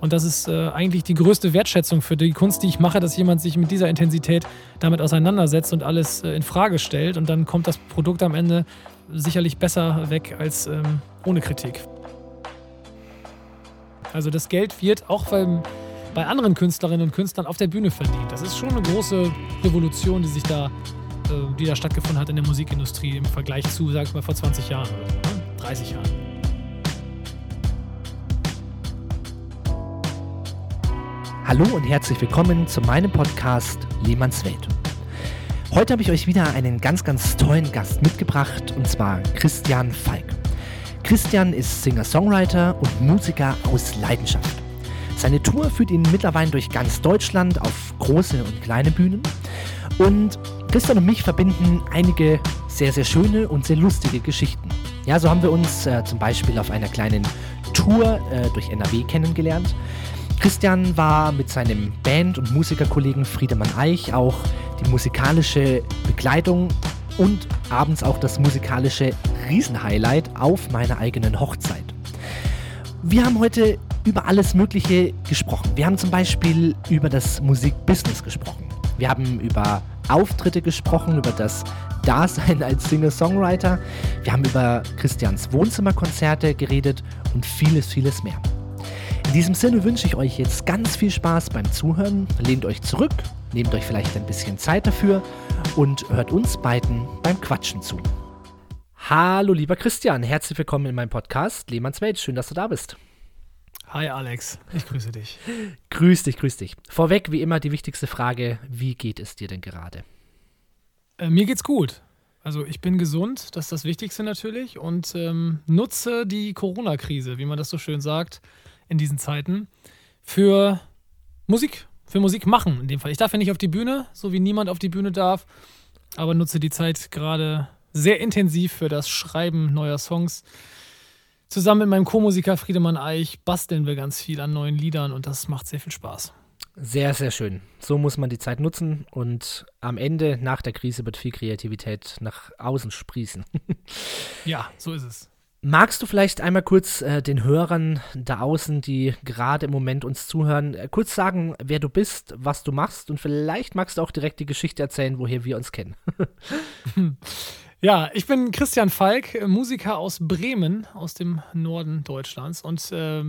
Und das ist äh, eigentlich die größte Wertschätzung für die Kunst, die ich mache, dass jemand sich mit dieser Intensität damit auseinandersetzt und alles äh, in Frage stellt. Und dann kommt das Produkt am Ende sicherlich besser weg als ähm, ohne Kritik. Also das Geld wird auch beim, bei anderen Künstlerinnen und Künstlern auf der Bühne verdient. Das ist schon eine große Revolution, die sich da, äh, die da stattgefunden hat in der Musikindustrie im Vergleich zu, sag ich mal, vor 20 Jahren oder so, ne? 30 Jahren. Hallo und herzlich willkommen zu meinem Podcast Lehmanns Welt. Heute habe ich euch wieder einen ganz, ganz tollen Gast mitgebracht und zwar Christian Falk. Christian ist Singer-Songwriter und Musiker aus Leidenschaft. Seine Tour führt ihn mittlerweile durch ganz Deutschland auf große und kleine Bühnen. Und Christian und mich verbinden einige sehr, sehr schöne und sehr lustige Geschichten. Ja, so haben wir uns äh, zum Beispiel auf einer kleinen Tour äh, durch NRW kennengelernt. Christian war mit seinem Band- und Musikerkollegen Friedemann Eich auch die musikalische Begleitung und abends auch das musikalische Riesenhighlight auf meiner eigenen Hochzeit. Wir haben heute über alles Mögliche gesprochen. Wir haben zum Beispiel über das Musikbusiness gesprochen. Wir haben über Auftritte gesprochen, über das Dasein als Singer-Songwriter. Wir haben über Christians Wohnzimmerkonzerte geredet und vieles, vieles mehr. In diesem Sinne wünsche ich euch jetzt ganz viel Spaß beim Zuhören. Lehnt euch zurück, nehmt euch vielleicht ein bisschen Zeit dafür und hört uns beiden beim Quatschen zu. Hallo lieber Christian, herzlich willkommen in meinem Podcast Lehmanns Welt. Schön, dass du da bist. Hi Alex, ich grüße dich. grüß dich, grüß dich. Vorweg wie immer die wichtigste Frage, wie geht es dir denn gerade? Äh, mir geht's gut. Also ich bin gesund, das ist das Wichtigste natürlich und ähm, nutze die Corona-Krise, wie man das so schön sagt, in diesen Zeiten für Musik, für Musik machen in dem Fall. Ich darf ja nicht auf die Bühne, so wie niemand auf die Bühne darf, aber nutze die Zeit gerade sehr intensiv für das Schreiben neuer Songs. Zusammen mit meinem Co-Musiker Friedemann Eich basteln wir ganz viel an neuen Liedern und das macht sehr viel Spaß. Sehr, sehr schön. So muss man die Zeit nutzen und am Ende, nach der Krise, wird viel Kreativität nach außen sprießen. ja, so ist es. Magst du vielleicht einmal kurz äh, den Hörern da außen, die gerade im Moment uns zuhören, äh, kurz sagen, wer du bist, was du machst und vielleicht magst du auch direkt die Geschichte erzählen, woher wir uns kennen. ja, ich bin Christian Falk, Musiker aus Bremen, aus dem Norden Deutschlands und äh,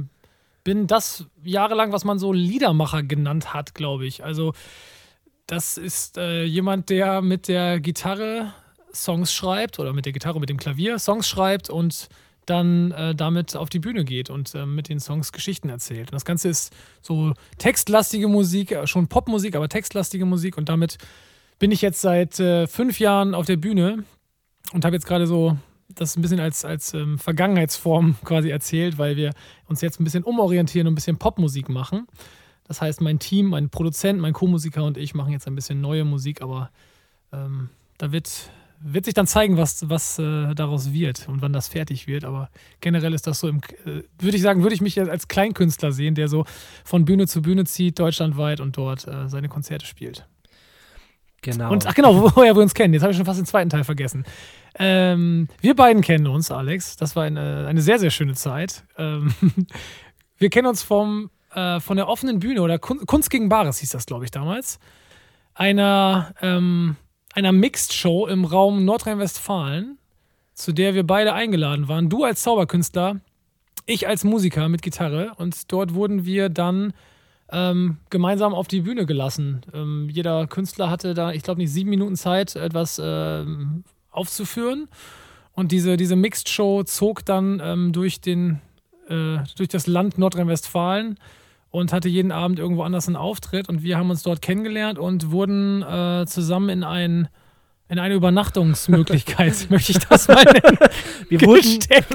bin das jahrelang, was man so Liedermacher genannt hat, glaube ich. Also das ist äh, jemand, der mit der Gitarre Songs schreibt oder mit der Gitarre, mit dem Klavier Songs schreibt und dann äh, damit auf die Bühne geht und äh, mit den Songs Geschichten erzählt. Und das Ganze ist so textlastige Musik, äh, schon Popmusik, aber textlastige Musik. Und damit bin ich jetzt seit äh, fünf Jahren auf der Bühne und habe jetzt gerade so das ein bisschen als, als ähm, Vergangenheitsform quasi erzählt, weil wir uns jetzt ein bisschen umorientieren und ein bisschen Popmusik machen. Das heißt, mein Team, mein Produzent, mein Co-Musiker und ich machen jetzt ein bisschen neue Musik, aber ähm, da wird wird sich dann zeigen, was, was äh, daraus wird und wann das fertig wird. Aber generell ist das so, äh, würde ich sagen, würde ich mich als Kleinkünstler sehen, der so von Bühne zu Bühne zieht, deutschlandweit und dort äh, seine Konzerte spielt. Genau. Und ach genau, woher wir uns kennen. Jetzt habe ich schon fast den zweiten Teil vergessen. Ähm, wir beiden kennen uns, Alex. Das war eine, eine sehr, sehr schöne Zeit. Ähm, wir kennen uns vom, äh, von der offenen Bühne oder Kunst gegen Bares hieß das, glaube ich, damals. Einer ähm, einer Mixed-Show im Raum Nordrhein-Westfalen, zu der wir beide eingeladen waren. Du als Zauberkünstler, ich als Musiker mit Gitarre. Und dort wurden wir dann ähm, gemeinsam auf die Bühne gelassen. Ähm, jeder Künstler hatte da, ich glaube, nicht sieben Minuten Zeit, etwas äh, aufzuführen. Und diese, diese Mixed-Show zog dann ähm, durch, den, äh, durch das Land Nordrhein-Westfalen und hatte jeden Abend irgendwo anders einen Auftritt und wir haben uns dort kennengelernt und wurden äh, zusammen in ein in eine Übernachtungsmöglichkeit, möchte ich das mal nennen. Wir, wurden,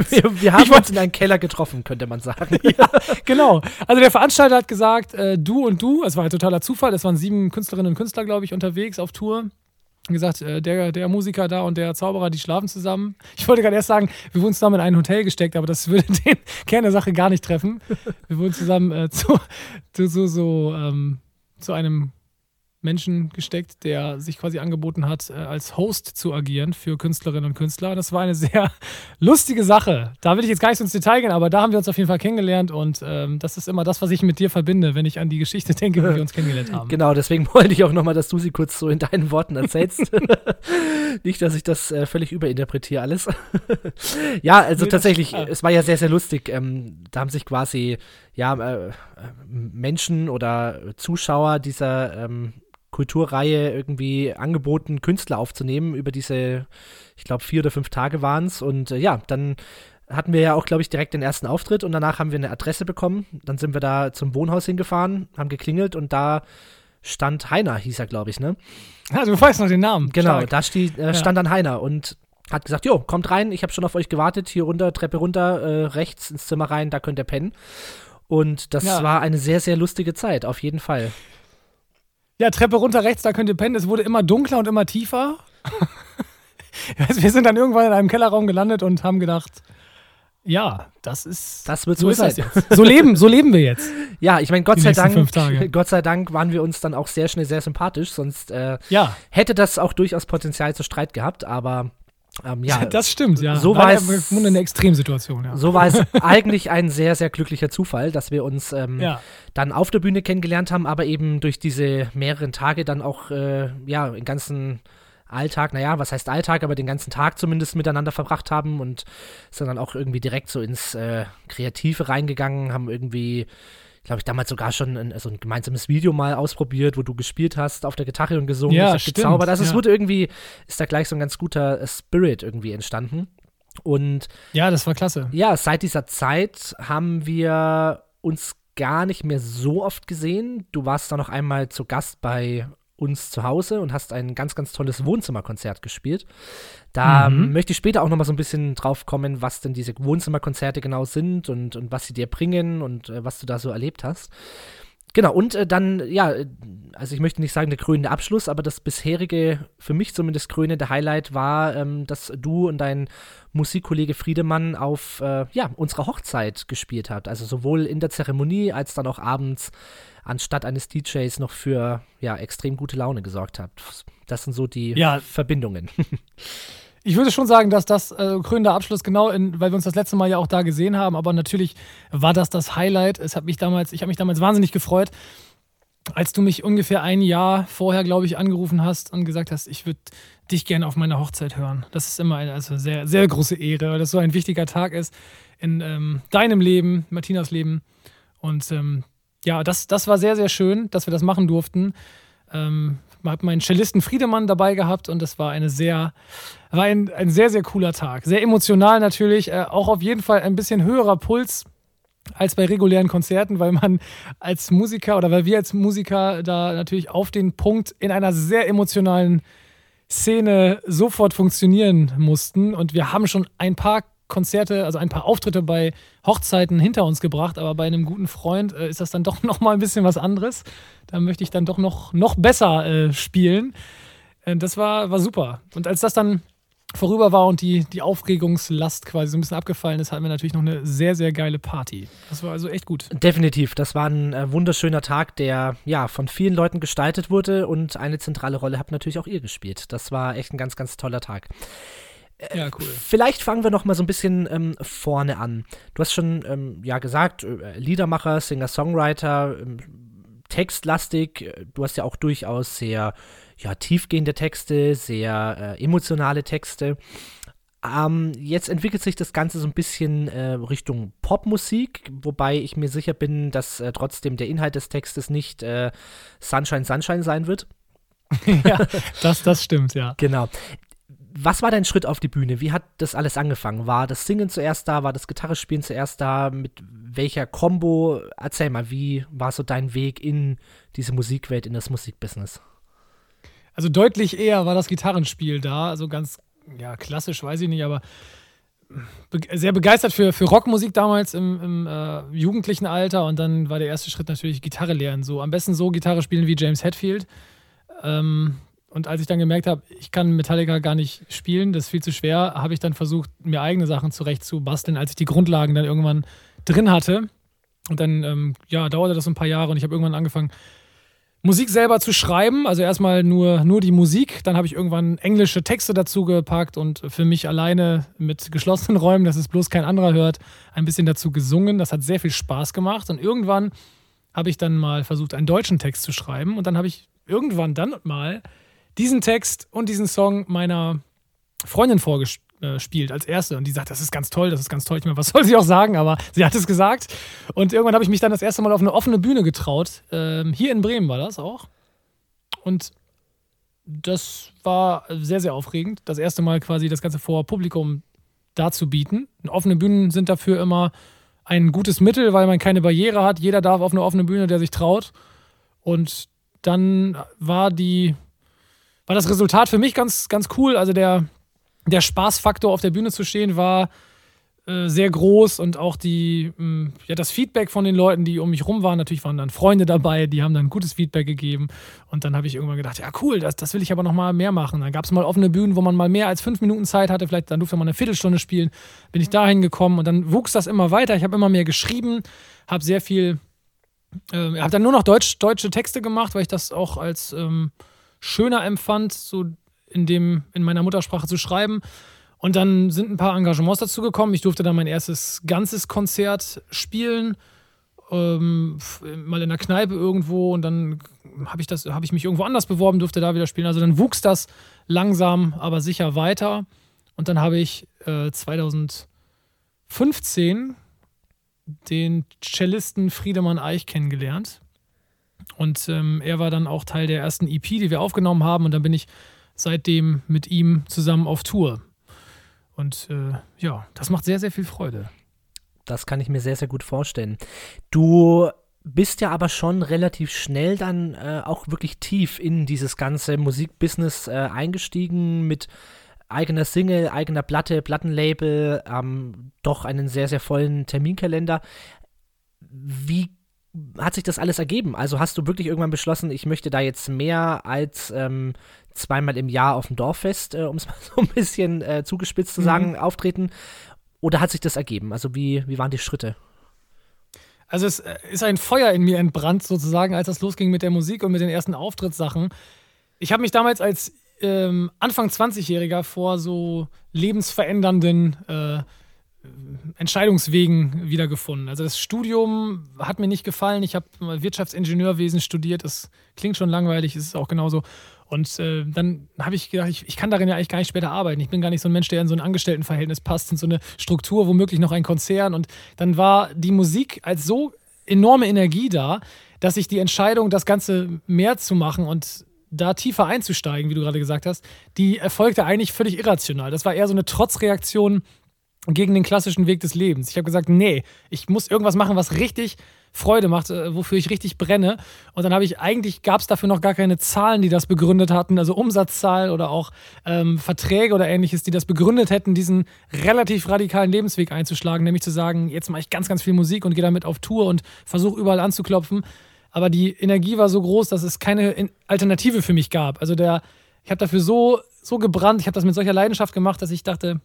wir, wir haben uns in einen Keller getroffen, könnte man sagen. ja, genau. Also der Veranstalter hat gesagt, äh, du und du, es war ein totaler Zufall, es waren sieben Künstlerinnen und Künstler, glaube ich, unterwegs auf Tour gesagt, äh, der, der Musiker da und der Zauberer, die schlafen zusammen. Ich wollte gerade erst sagen, wir wurden zusammen in ein Hotel gesteckt, aber das würde den Kern der Sache gar nicht treffen. Wir wurden zusammen äh, zu, zu, zu, so, ähm, zu einem Menschen gesteckt, der sich quasi angeboten hat, äh, als Host zu agieren für Künstlerinnen und Künstler. Das war eine sehr lustige Sache. Da will ich jetzt gar nicht so ins Detail gehen, aber da haben wir uns auf jeden Fall kennengelernt und ähm, das ist immer das, was ich mit dir verbinde, wenn ich an die Geschichte denke, wie wir uns kennengelernt haben. Genau, deswegen wollte ich auch nochmal, dass du sie kurz so in deinen Worten erzählst. nicht, dass ich das äh, völlig überinterpretiere alles. ja, also nee, tatsächlich, das, ah. es war ja sehr, sehr lustig. Ähm, da haben sich quasi ja, äh, Menschen oder Zuschauer dieser ähm, Kulturreihe irgendwie angeboten, Künstler aufzunehmen über diese, ich glaube, vier oder fünf Tage waren es. Und äh, ja, dann hatten wir ja auch, glaube ich, direkt den ersten Auftritt und danach haben wir eine Adresse bekommen. Dann sind wir da zum Wohnhaus hingefahren, haben geklingelt und da stand Heiner, hieß er, glaube ich, ne? Ja, du weißt noch den Namen. Genau, Stark. da steht, äh, stand ja. dann Heiner und hat gesagt, jo, kommt rein, ich habe schon auf euch gewartet, hier runter, Treppe runter, äh, rechts ins Zimmer rein, da könnt ihr pennen. Und das ja. war eine sehr, sehr lustige Zeit, auf jeden Fall. Ja, Treppe runter rechts, da könnt ihr pennen. Es wurde immer dunkler und immer tiefer. wir sind dann irgendwann in einem Kellerraum gelandet und haben gedacht, ja, das ist. Das wird so, so sein. So leben, so leben wir jetzt. Ja, ich meine, Gott sei Dank, Gott sei Dank waren wir uns dann auch sehr schnell sehr sympathisch, sonst äh, ja. hätte das auch durchaus Potenzial zu Streit gehabt, aber ähm, ja, das stimmt, ja. So war es eine Extremsituation, ja. So war es eigentlich ein sehr, sehr glücklicher Zufall, dass wir uns ähm, ja. dann auf der Bühne kennengelernt haben, aber eben durch diese mehreren Tage dann auch äh, ja, den ganzen Alltag, naja, was heißt Alltag, aber den ganzen Tag zumindest miteinander verbracht haben und sind dann auch irgendwie direkt so ins äh, Kreative reingegangen, haben irgendwie glaube ich, damals sogar schon ein, so ein gemeinsames Video mal ausprobiert, wo du gespielt hast auf der Gitarre und gesungen ja, hast, stimmt, gezaubert. Also ja. es wurde irgendwie, ist da gleich so ein ganz guter Spirit irgendwie entstanden. Und ja, das war klasse. Ja, seit dieser Zeit haben wir uns gar nicht mehr so oft gesehen. Du warst da noch einmal zu Gast bei uns zu Hause und hast ein ganz, ganz tolles Wohnzimmerkonzert gespielt. Da mhm. möchte ich später auch noch mal so ein bisschen drauf kommen, was denn diese Wohnzimmerkonzerte genau sind und, und was sie dir bringen und äh, was du da so erlebt hast. Genau, und äh, dann, ja, also ich möchte nicht sagen der krönende Abschluss, aber das bisherige, für mich zumindest krönende Highlight war, ähm, dass du und dein Musikkollege Friedemann auf, äh, ja, unserer Hochzeit gespielt habt. Also sowohl in der Zeremonie als dann auch abends anstatt eines DJs noch für ja, extrem gute Laune gesorgt habt. Das sind so die ja. Verbindungen. Ich würde schon sagen, dass das äh, krönende Abschluss genau, in, weil wir uns das letzte Mal ja auch da gesehen haben, aber natürlich war das das Highlight. Es hat mich damals, ich habe mich damals wahnsinnig gefreut, als du mich ungefähr ein Jahr vorher, glaube ich, angerufen hast und gesagt hast, ich würde dich gerne auf meiner Hochzeit hören. Das ist immer eine also sehr, sehr große Ehre, weil das so ein wichtiger Tag ist in ähm, deinem Leben, Martinas Leben. Und ähm, ja, das, das war sehr, sehr schön, dass wir das machen durften. Ähm, habe meinen Cellisten Friedemann dabei gehabt und das war eine sehr, war ein, ein sehr, sehr cooler Tag. Sehr emotional natürlich, äh, auch auf jeden Fall ein bisschen höherer Puls als bei regulären Konzerten, weil man als Musiker oder weil wir als Musiker da natürlich auf den Punkt in einer sehr emotionalen Szene sofort funktionieren mussten. Und wir haben schon ein paar Konzerte, also ein paar Auftritte bei Hochzeiten hinter uns gebracht, aber bei einem guten Freund äh, ist das dann doch noch mal ein bisschen was anderes. Da möchte ich dann doch noch, noch besser äh, spielen. Äh, das war, war super. Und als das dann vorüber war und die, die Aufregungslast quasi so ein bisschen abgefallen ist, hatten wir natürlich noch eine sehr, sehr geile Party. Das war also echt gut. Definitiv. Das war ein äh, wunderschöner Tag, der ja von vielen Leuten gestaltet wurde und eine zentrale Rolle habt natürlich auch ihr gespielt. Das war echt ein ganz, ganz toller Tag. Ja, cool. Vielleicht fangen wir noch mal so ein bisschen ähm, vorne an. Du hast schon ähm, ja gesagt, äh, Liedermacher, Singer-Songwriter, ähm, textlastig. Du hast ja auch durchaus sehr ja, tiefgehende Texte, sehr äh, emotionale Texte. Ähm, jetzt entwickelt sich das Ganze so ein bisschen äh, Richtung Popmusik, wobei ich mir sicher bin, dass äh, trotzdem der Inhalt des Textes nicht äh, Sunshine, Sunshine sein wird. ja, das, das stimmt, ja. Genau was war dein Schritt auf die Bühne? Wie hat das alles angefangen? War das Singen zuerst da? War das Gitarrespielen zuerst da? Mit welcher Combo? Erzähl mal, wie war so dein Weg in diese Musikwelt, in das Musikbusiness? Also deutlich eher war das Gitarrenspiel da. Also ganz, ja, klassisch weiß ich nicht, aber be sehr begeistert für, für Rockmusik damals im, im äh, jugendlichen Alter. Und dann war der erste Schritt natürlich Gitarre lernen. So am besten so Gitarre spielen wie James Hetfield. Ähm, und als ich dann gemerkt habe, ich kann Metallica gar nicht spielen, das ist viel zu schwer, habe ich dann versucht, mir eigene Sachen zurecht zu basteln, als ich die Grundlagen dann irgendwann drin hatte. Und dann, ähm, ja, dauerte das ein paar Jahre und ich habe irgendwann angefangen, Musik selber zu schreiben. Also erstmal nur, nur die Musik. Dann habe ich irgendwann englische Texte dazu gepackt und für mich alleine mit geschlossenen Räumen, dass es bloß kein anderer hört, ein bisschen dazu gesungen. Das hat sehr viel Spaß gemacht. Und irgendwann habe ich dann mal versucht, einen deutschen Text zu schreiben. Und dann habe ich irgendwann dann mal diesen Text und diesen Song meiner Freundin vorgespielt als erste. Und die sagt, das ist ganz toll, das ist ganz toll. Ich meine, was soll sie auch sagen? Aber sie hat es gesagt. Und irgendwann habe ich mich dann das erste Mal auf eine offene Bühne getraut. Ähm, hier in Bremen war das auch. Und das war sehr, sehr aufregend. Das erste Mal quasi das Ganze vor Publikum darzubieten. Offene Bühnen sind dafür immer ein gutes Mittel, weil man keine Barriere hat. Jeder darf auf eine offene Bühne, der sich traut. Und dann war die, war das Resultat für mich ganz, ganz cool. Also der, der Spaßfaktor auf der Bühne zu stehen war äh, sehr groß und auch die, mh, mm, ja, das Feedback von den Leuten, die um mich rum waren, natürlich waren dann Freunde dabei, die haben dann gutes Feedback gegeben und dann habe ich irgendwann gedacht, ja cool, das, das will ich aber noch mal mehr machen. Dann gab es mal offene Bühnen, wo man mal mehr als fünf Minuten Zeit hatte, vielleicht dann durfte man eine Viertelstunde spielen, bin ich dahin gekommen und dann wuchs das immer weiter. Ich habe immer mehr geschrieben, habe sehr viel, äh, habe dann nur noch Deutsch, deutsche Texte gemacht, weil ich das auch als ähm, schöner empfand, so in, dem, in meiner Muttersprache zu schreiben. Und dann sind ein paar Engagements dazu gekommen. Ich durfte dann mein erstes ganzes Konzert spielen, ähm, mal in der Kneipe irgendwo und dann habe ich, hab ich mich irgendwo anders beworben, durfte da wieder spielen. Also dann wuchs das langsam, aber sicher weiter. Und dann habe ich äh, 2015 den Cellisten Friedemann Eich kennengelernt. Und ähm, er war dann auch Teil der ersten EP, die wir aufgenommen haben. Und dann bin ich seitdem mit ihm zusammen auf Tour. Und äh, ja, das macht sehr, sehr viel Freude. Das kann ich mir sehr, sehr gut vorstellen. Du bist ja aber schon relativ schnell dann äh, auch wirklich tief in dieses ganze Musikbusiness äh, eingestiegen mit eigener Single, eigener Platte, Plattenlabel, ähm, doch einen sehr, sehr vollen Terminkalender. Wie hat sich das alles ergeben? Also hast du wirklich irgendwann beschlossen, ich möchte da jetzt mehr als ähm, zweimal im Jahr auf dem Dorffest, äh, um es mal so ein bisschen äh, zugespitzt zu sagen, mhm. auftreten? Oder hat sich das ergeben? Also wie, wie waren die Schritte? Also es äh, ist ein Feuer in mir entbrannt sozusagen, als das losging mit der Musik und mit den ersten Auftrittssachen. Ich habe mich damals als ähm, Anfang 20-Jähriger vor so lebensverändernden äh, Entscheidungswegen wiedergefunden. Also das Studium hat mir nicht gefallen. Ich habe Wirtschaftsingenieurwesen studiert. Das klingt schon langweilig, ist es auch genauso. Und äh, dann habe ich gedacht, ich, ich, kann darin ja eigentlich gar nicht später arbeiten. Ich bin gar nicht so ein Mensch, der in so ein Angestelltenverhältnis passt, in so eine Struktur, womöglich noch ein Konzern. Und dann war die Musik als so enorme Energie da, dass ich die Entscheidung, das Ganze mehr zu machen und da tiefer einzusteigen, wie du gerade gesagt hast, die erfolgte eigentlich völlig irrational. Das war eher so eine Trotzreaktion gegen den klassischen Weg des Lebens. Ich habe gesagt, nee, ich muss irgendwas machen, was richtig Freude macht, äh, wofür ich richtig brenne. Und dann habe ich eigentlich, gab es dafür noch gar keine Zahlen, die das begründet hatten, also Umsatzzahlen oder auch ähm, Verträge oder ähnliches, die das begründet hätten, diesen relativ radikalen Lebensweg einzuschlagen, nämlich zu sagen, jetzt mache ich ganz, ganz viel Musik und gehe damit auf Tour und versuche überall anzuklopfen. Aber die Energie war so groß, dass es keine Alternative für mich gab. Also der, ich habe dafür so, so gebrannt, ich habe das mit solcher Leidenschaft gemacht, dass ich dachte,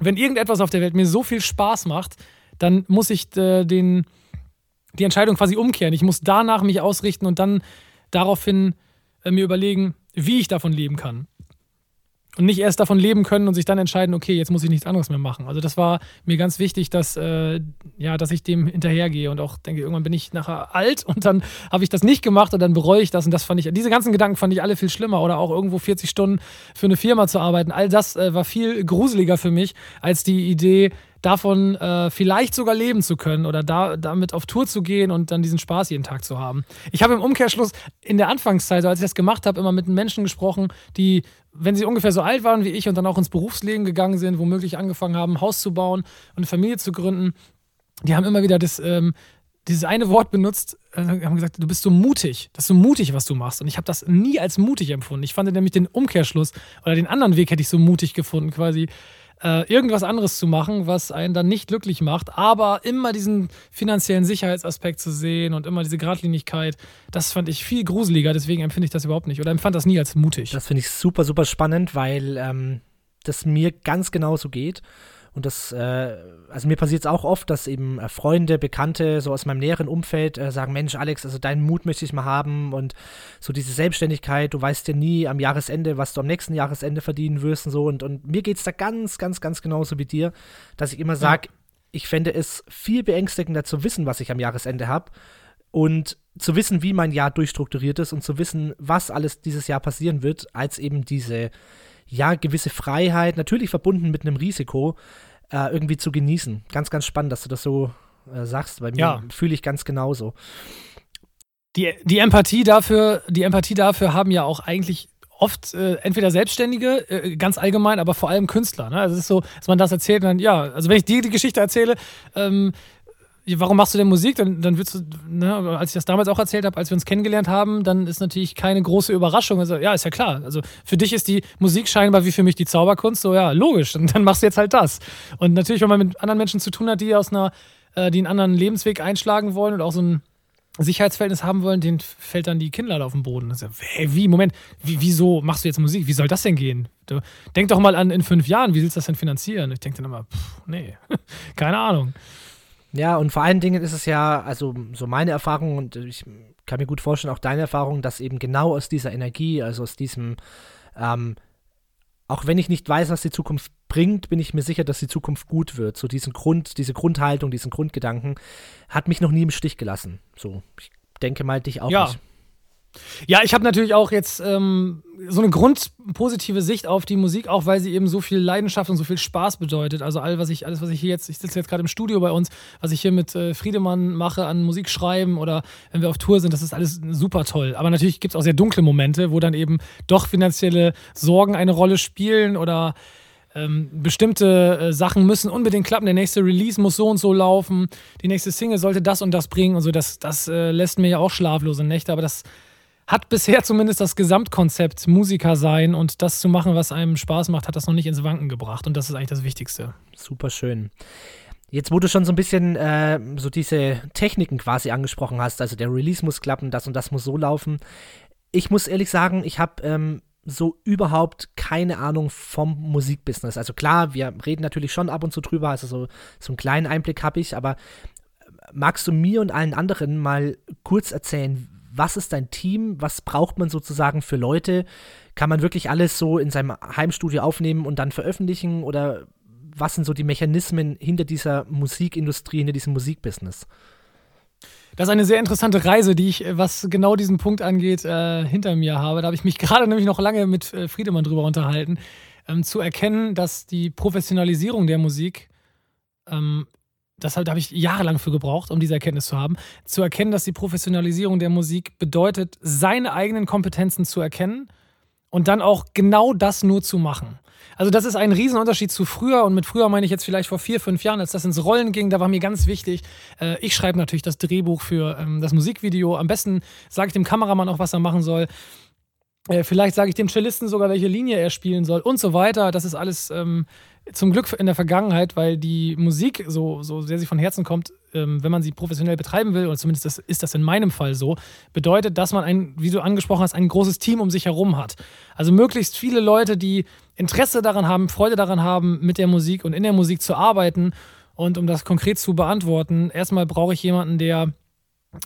wenn irgendetwas auf der Welt mir so viel Spaß macht, dann muss ich äh, den, die Entscheidung quasi umkehren. Ich muss danach mich ausrichten und dann daraufhin äh, mir überlegen, wie ich davon leben kann und nicht erst davon leben können und sich dann entscheiden, okay, jetzt muss ich nichts anderes mehr machen. Also das war mir ganz wichtig, dass, äh, ja, dass ich dem hinterhergehe und auch denke, irgendwann bin ich nachher alt und dann habe ich das nicht gemacht und dann bereue ich das und das fand ich, diese ganzen Gedanken fand ich alle viel schlimmer oder auch irgendwo 40 Stunden für eine Firma zu arbeiten. All das äh, war viel gruseliger für mich als die Idee, davon äh, vielleicht sogar leben zu können oder da, damit auf Tour zu gehen und dann diesen Spaß jeden Tag zu haben. Ich habe im Umkehrschluss in der Anfangszeit, als ich das gemacht habe, immer mit Menschen gesprochen, die, wenn sie ungefähr so alt waren wie ich und dann auch ins Berufsleben gegangen sind, womöglich angefangen haben, Haus zu bauen und eine Familie zu gründen, die haben immer wieder das, ähm, dieses eine Wort benutzt, äh, haben gesagt, du bist so mutig, das ist so mutig, was du machst. Und ich habe das nie als mutig empfunden. Ich fand nämlich den Umkehrschluss oder den anderen Weg hätte ich so mutig gefunden, quasi äh, irgendwas anderes zu machen, was einen dann nicht glücklich macht, aber immer diesen finanziellen Sicherheitsaspekt zu sehen und immer diese Gradlinigkeit, das fand ich viel gruseliger, deswegen empfinde ich das überhaupt nicht oder empfand das nie als mutig. Das finde ich super, super spannend, weil ähm, das mir ganz genauso geht. Und das, äh, also mir passiert es auch oft, dass eben äh, Freunde, Bekannte so aus meinem näheren Umfeld äh, sagen, Mensch, Alex, also deinen Mut möchte ich mal haben und so diese Selbstständigkeit, du weißt ja nie am Jahresende, was du am nächsten Jahresende verdienen wirst und so. Und, und mir geht es da ganz, ganz, ganz genauso wie dir, dass ich immer sage, ja. ich fände es viel beängstigender zu wissen, was ich am Jahresende habe und zu wissen, wie mein Jahr durchstrukturiert ist und zu wissen, was alles dieses Jahr passieren wird, als eben diese ja, gewisse Freiheit, natürlich verbunden mit einem Risiko, äh, irgendwie zu genießen. Ganz, ganz spannend, dass du das so äh, sagst. Bei mir ja. fühle ich ganz genauso. Die, die Empathie dafür, die Empathie dafür haben ja auch eigentlich oft äh, entweder Selbstständige, äh, ganz allgemein, aber vor allem Künstler. Ne? Also es ist so, dass man das erzählt und dann, ja, also wenn ich dir die Geschichte erzähle, ähm, warum machst du denn Musik? Dann, dann würdest du, ne, als ich das damals auch erzählt habe, als wir uns kennengelernt haben, dann ist natürlich keine große Überraschung. Also, ja, ist ja klar. Also für dich ist die Musik scheinbar wie für mich die Zauberkunst. So, ja, logisch. Und dann machst du jetzt halt das. Und natürlich, wenn man mit anderen Menschen zu tun hat, die aus einer, äh, die einen anderen Lebensweg einschlagen wollen und auch so ein Sicherheitsverhältnis haben wollen, denen fällt dann die Kinnlade auf den Boden. Also, hey, wie, Moment, wie, wieso machst du jetzt Musik? Wie soll das denn gehen? Denk doch mal an in fünf Jahren, wie willst du das denn finanzieren? Ich denke dann immer, pff, nee, keine Ahnung. Ja, und vor allen Dingen ist es ja, also so meine Erfahrung und ich kann mir gut vorstellen, auch deine Erfahrung, dass eben genau aus dieser Energie, also aus diesem, ähm, auch wenn ich nicht weiß, was die Zukunft bringt, bin ich mir sicher, dass die Zukunft gut wird. So diesen Grund, diese Grundhaltung, diesen Grundgedanken hat mich noch nie im Stich gelassen. So, ich denke mal dich auch ja. nicht. Ja, ich habe natürlich auch jetzt ähm, so eine grundpositive Sicht auf die Musik, auch weil sie eben so viel Leidenschaft und so viel Spaß bedeutet. Also all, was ich, alles, was ich hier jetzt, ich sitze jetzt gerade im Studio bei uns, was ich hier mit äh, Friedemann mache an Musik schreiben oder wenn wir auf Tour sind, das ist alles super toll. Aber natürlich gibt es auch sehr dunkle Momente, wo dann eben doch finanzielle Sorgen eine Rolle spielen oder ähm, bestimmte äh, Sachen müssen unbedingt klappen. Der nächste Release muss so und so laufen. Die nächste Single sollte das und das bringen und so. Das, das äh, lässt mir ja auch schlaflose Nächte, aber das hat bisher zumindest das Gesamtkonzept Musiker sein und das zu machen, was einem Spaß macht, hat das noch nicht ins Wanken gebracht. Und das ist eigentlich das Wichtigste. Super schön. Jetzt, wo du schon so ein bisschen äh, so diese Techniken quasi angesprochen hast, also der Release muss klappen, das und das muss so laufen. Ich muss ehrlich sagen, ich habe ähm, so überhaupt keine Ahnung vom Musikbusiness. Also klar, wir reden natürlich schon ab und zu drüber, also so, so einen kleinen Einblick habe ich, aber magst du mir und allen anderen mal kurz erzählen, was ist dein Team, was braucht man sozusagen für Leute? Kann man wirklich alles so in seinem Heimstudio aufnehmen und dann veröffentlichen oder was sind so die Mechanismen hinter dieser Musikindustrie, hinter diesem Musikbusiness? Das ist eine sehr interessante Reise, die ich, was genau diesen Punkt angeht, äh, hinter mir habe. Da habe ich mich gerade nämlich noch lange mit äh, Friedemann drüber unterhalten, ähm, zu erkennen, dass die Professionalisierung der Musik ähm, das da habe ich jahrelang für gebraucht, um diese Erkenntnis zu haben, zu erkennen, dass die Professionalisierung der Musik bedeutet, seine eigenen Kompetenzen zu erkennen und dann auch genau das nur zu machen. Also das ist ein Riesenunterschied zu früher und mit früher meine ich jetzt vielleicht vor vier, fünf Jahren, als das ins Rollen ging, da war mir ganz wichtig, äh, ich schreibe natürlich das Drehbuch für ähm, das Musikvideo. Am besten sage ich dem Kameramann auch, was er machen soll. Äh, vielleicht sage ich dem Cellisten sogar, welche Linie er spielen soll und so weiter. Das ist alles ähm, zum Glück in der Vergangenheit, weil die Musik, so, so sehr sie von Herzen kommt, ähm, wenn man sie professionell betreiben will, oder zumindest das, ist das in meinem Fall so, bedeutet, dass man ein, wie du angesprochen hast, ein großes Team um sich herum hat. Also möglichst viele Leute, die Interesse daran haben, Freude daran haben, mit der Musik und in der Musik zu arbeiten. Und um das konkret zu beantworten, erstmal brauche ich jemanden, der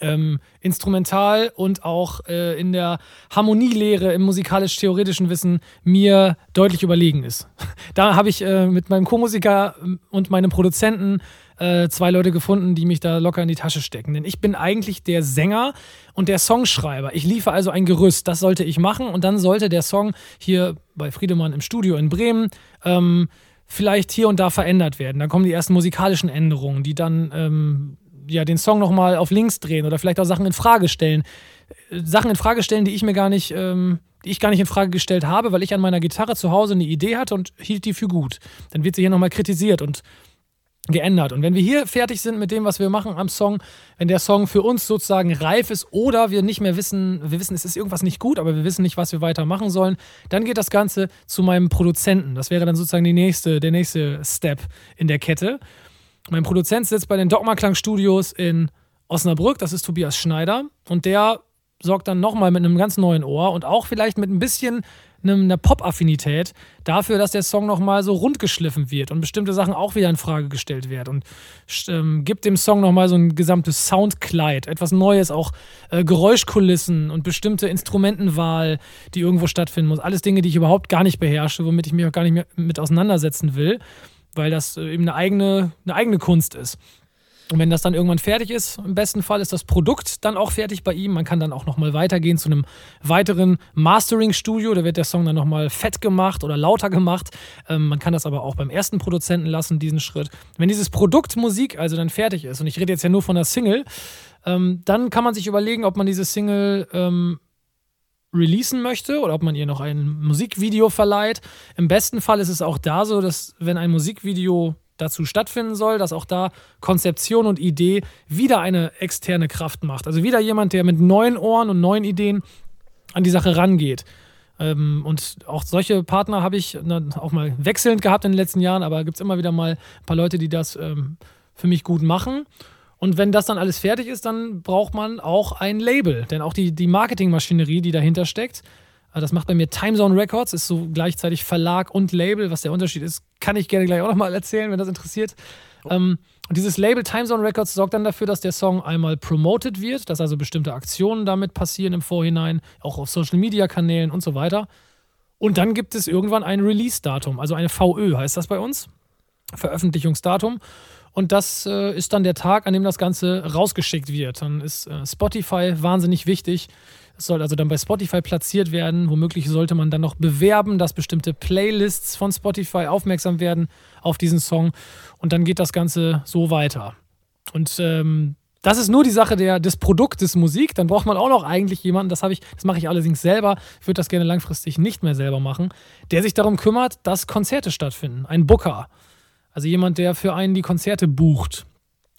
ähm, instrumental und auch äh, in der Harmonielehre im musikalisch-theoretischen Wissen mir deutlich überlegen ist. Da habe ich äh, mit meinem Co-Musiker ähm, und meinem Produzenten äh, zwei Leute gefunden, die mich da locker in die Tasche stecken. Denn ich bin eigentlich der Sänger und der Songschreiber. Ich liefere also ein Gerüst, das sollte ich machen und dann sollte der Song hier bei Friedemann im Studio in Bremen ähm, vielleicht hier und da verändert werden. Dann kommen die ersten musikalischen Änderungen, die dann ähm, ja, den Song nochmal auf links drehen oder vielleicht auch Sachen in Frage stellen. Sachen in Frage stellen, die ich mir gar nicht, ähm, die ich gar nicht in Frage gestellt habe, weil ich an meiner Gitarre zu Hause eine Idee hatte und hielt die für gut. Dann wird sie hier nochmal kritisiert und geändert. Und wenn wir hier fertig sind mit dem, was wir machen am Song, wenn der Song für uns sozusagen reif ist oder wir nicht mehr wissen, wir wissen, es ist irgendwas nicht gut, aber wir wissen nicht, was wir weiter machen sollen, dann geht das Ganze zu meinem Produzenten. Das wäre dann sozusagen die nächste, der nächste Step in der Kette. Mein Produzent sitzt bei den Dogma Studios in Osnabrück, das ist Tobias Schneider. Und der sorgt dann nochmal mit einem ganz neuen Ohr und auch vielleicht mit ein bisschen einer Pop-Affinität dafür, dass der Song nochmal so rund geschliffen wird und bestimmte Sachen auch wieder in Frage gestellt werden und ähm, gibt dem Song nochmal so ein gesamtes Soundkleid, etwas Neues, auch äh, Geräuschkulissen und bestimmte Instrumentenwahl, die irgendwo stattfinden muss. Alles Dinge, die ich überhaupt gar nicht beherrsche, womit ich mich auch gar nicht mehr mit auseinandersetzen will, weil das äh, eben eine eigene, eine eigene Kunst ist. Und wenn das dann irgendwann fertig ist, im besten Fall ist das Produkt dann auch fertig bei ihm. Man kann dann auch nochmal weitergehen zu einem weiteren Mastering-Studio. Da wird der Song dann nochmal fett gemacht oder lauter gemacht. Ähm, man kann das aber auch beim ersten Produzenten lassen, diesen Schritt. Wenn dieses Produkt Musik also dann fertig ist, und ich rede jetzt ja nur von der Single, ähm, dann kann man sich überlegen, ob man diese Single ähm, releasen möchte oder ob man ihr noch ein Musikvideo verleiht. Im besten Fall ist es auch da so, dass wenn ein Musikvideo dazu stattfinden soll, dass auch da Konzeption und Idee wieder eine externe Kraft macht. Also wieder jemand, der mit neuen Ohren und neuen Ideen an die Sache rangeht. Ähm, und auch solche Partner habe ich auch mal wechselnd gehabt in den letzten Jahren, aber gibt es immer wieder mal ein paar Leute, die das ähm, für mich gut machen. Und wenn das dann alles fertig ist, dann braucht man auch ein Label. Denn auch die, die Marketingmaschinerie, die dahinter steckt, also das macht bei mir Timezone Records, ist so gleichzeitig Verlag und Label. Was der Unterschied ist, kann ich gerne gleich auch nochmal erzählen, wenn das interessiert. Oh. Ähm, und dieses Label Timezone Records sorgt dann dafür, dass der Song einmal promoted wird, dass also bestimmte Aktionen damit passieren im Vorhinein, auch auf Social Media Kanälen und so weiter. Und dann gibt es irgendwann ein Release-Datum, also eine VÖ heißt das bei uns, Veröffentlichungsdatum. Und das äh, ist dann der Tag, an dem das Ganze rausgeschickt wird. Dann ist äh, Spotify wahnsinnig wichtig. Es soll also dann bei Spotify platziert werden. Womöglich sollte man dann noch bewerben, dass bestimmte Playlists von Spotify aufmerksam werden auf diesen Song. Und dann geht das Ganze so weiter. Und ähm, das ist nur die Sache der, des Produktes Musik. Dann braucht man auch noch eigentlich jemanden, das das mache ich allerdings selber, ich würde das gerne langfristig nicht mehr selber machen, der sich darum kümmert, dass Konzerte stattfinden. Ein Booker. Also jemand, der für einen die Konzerte bucht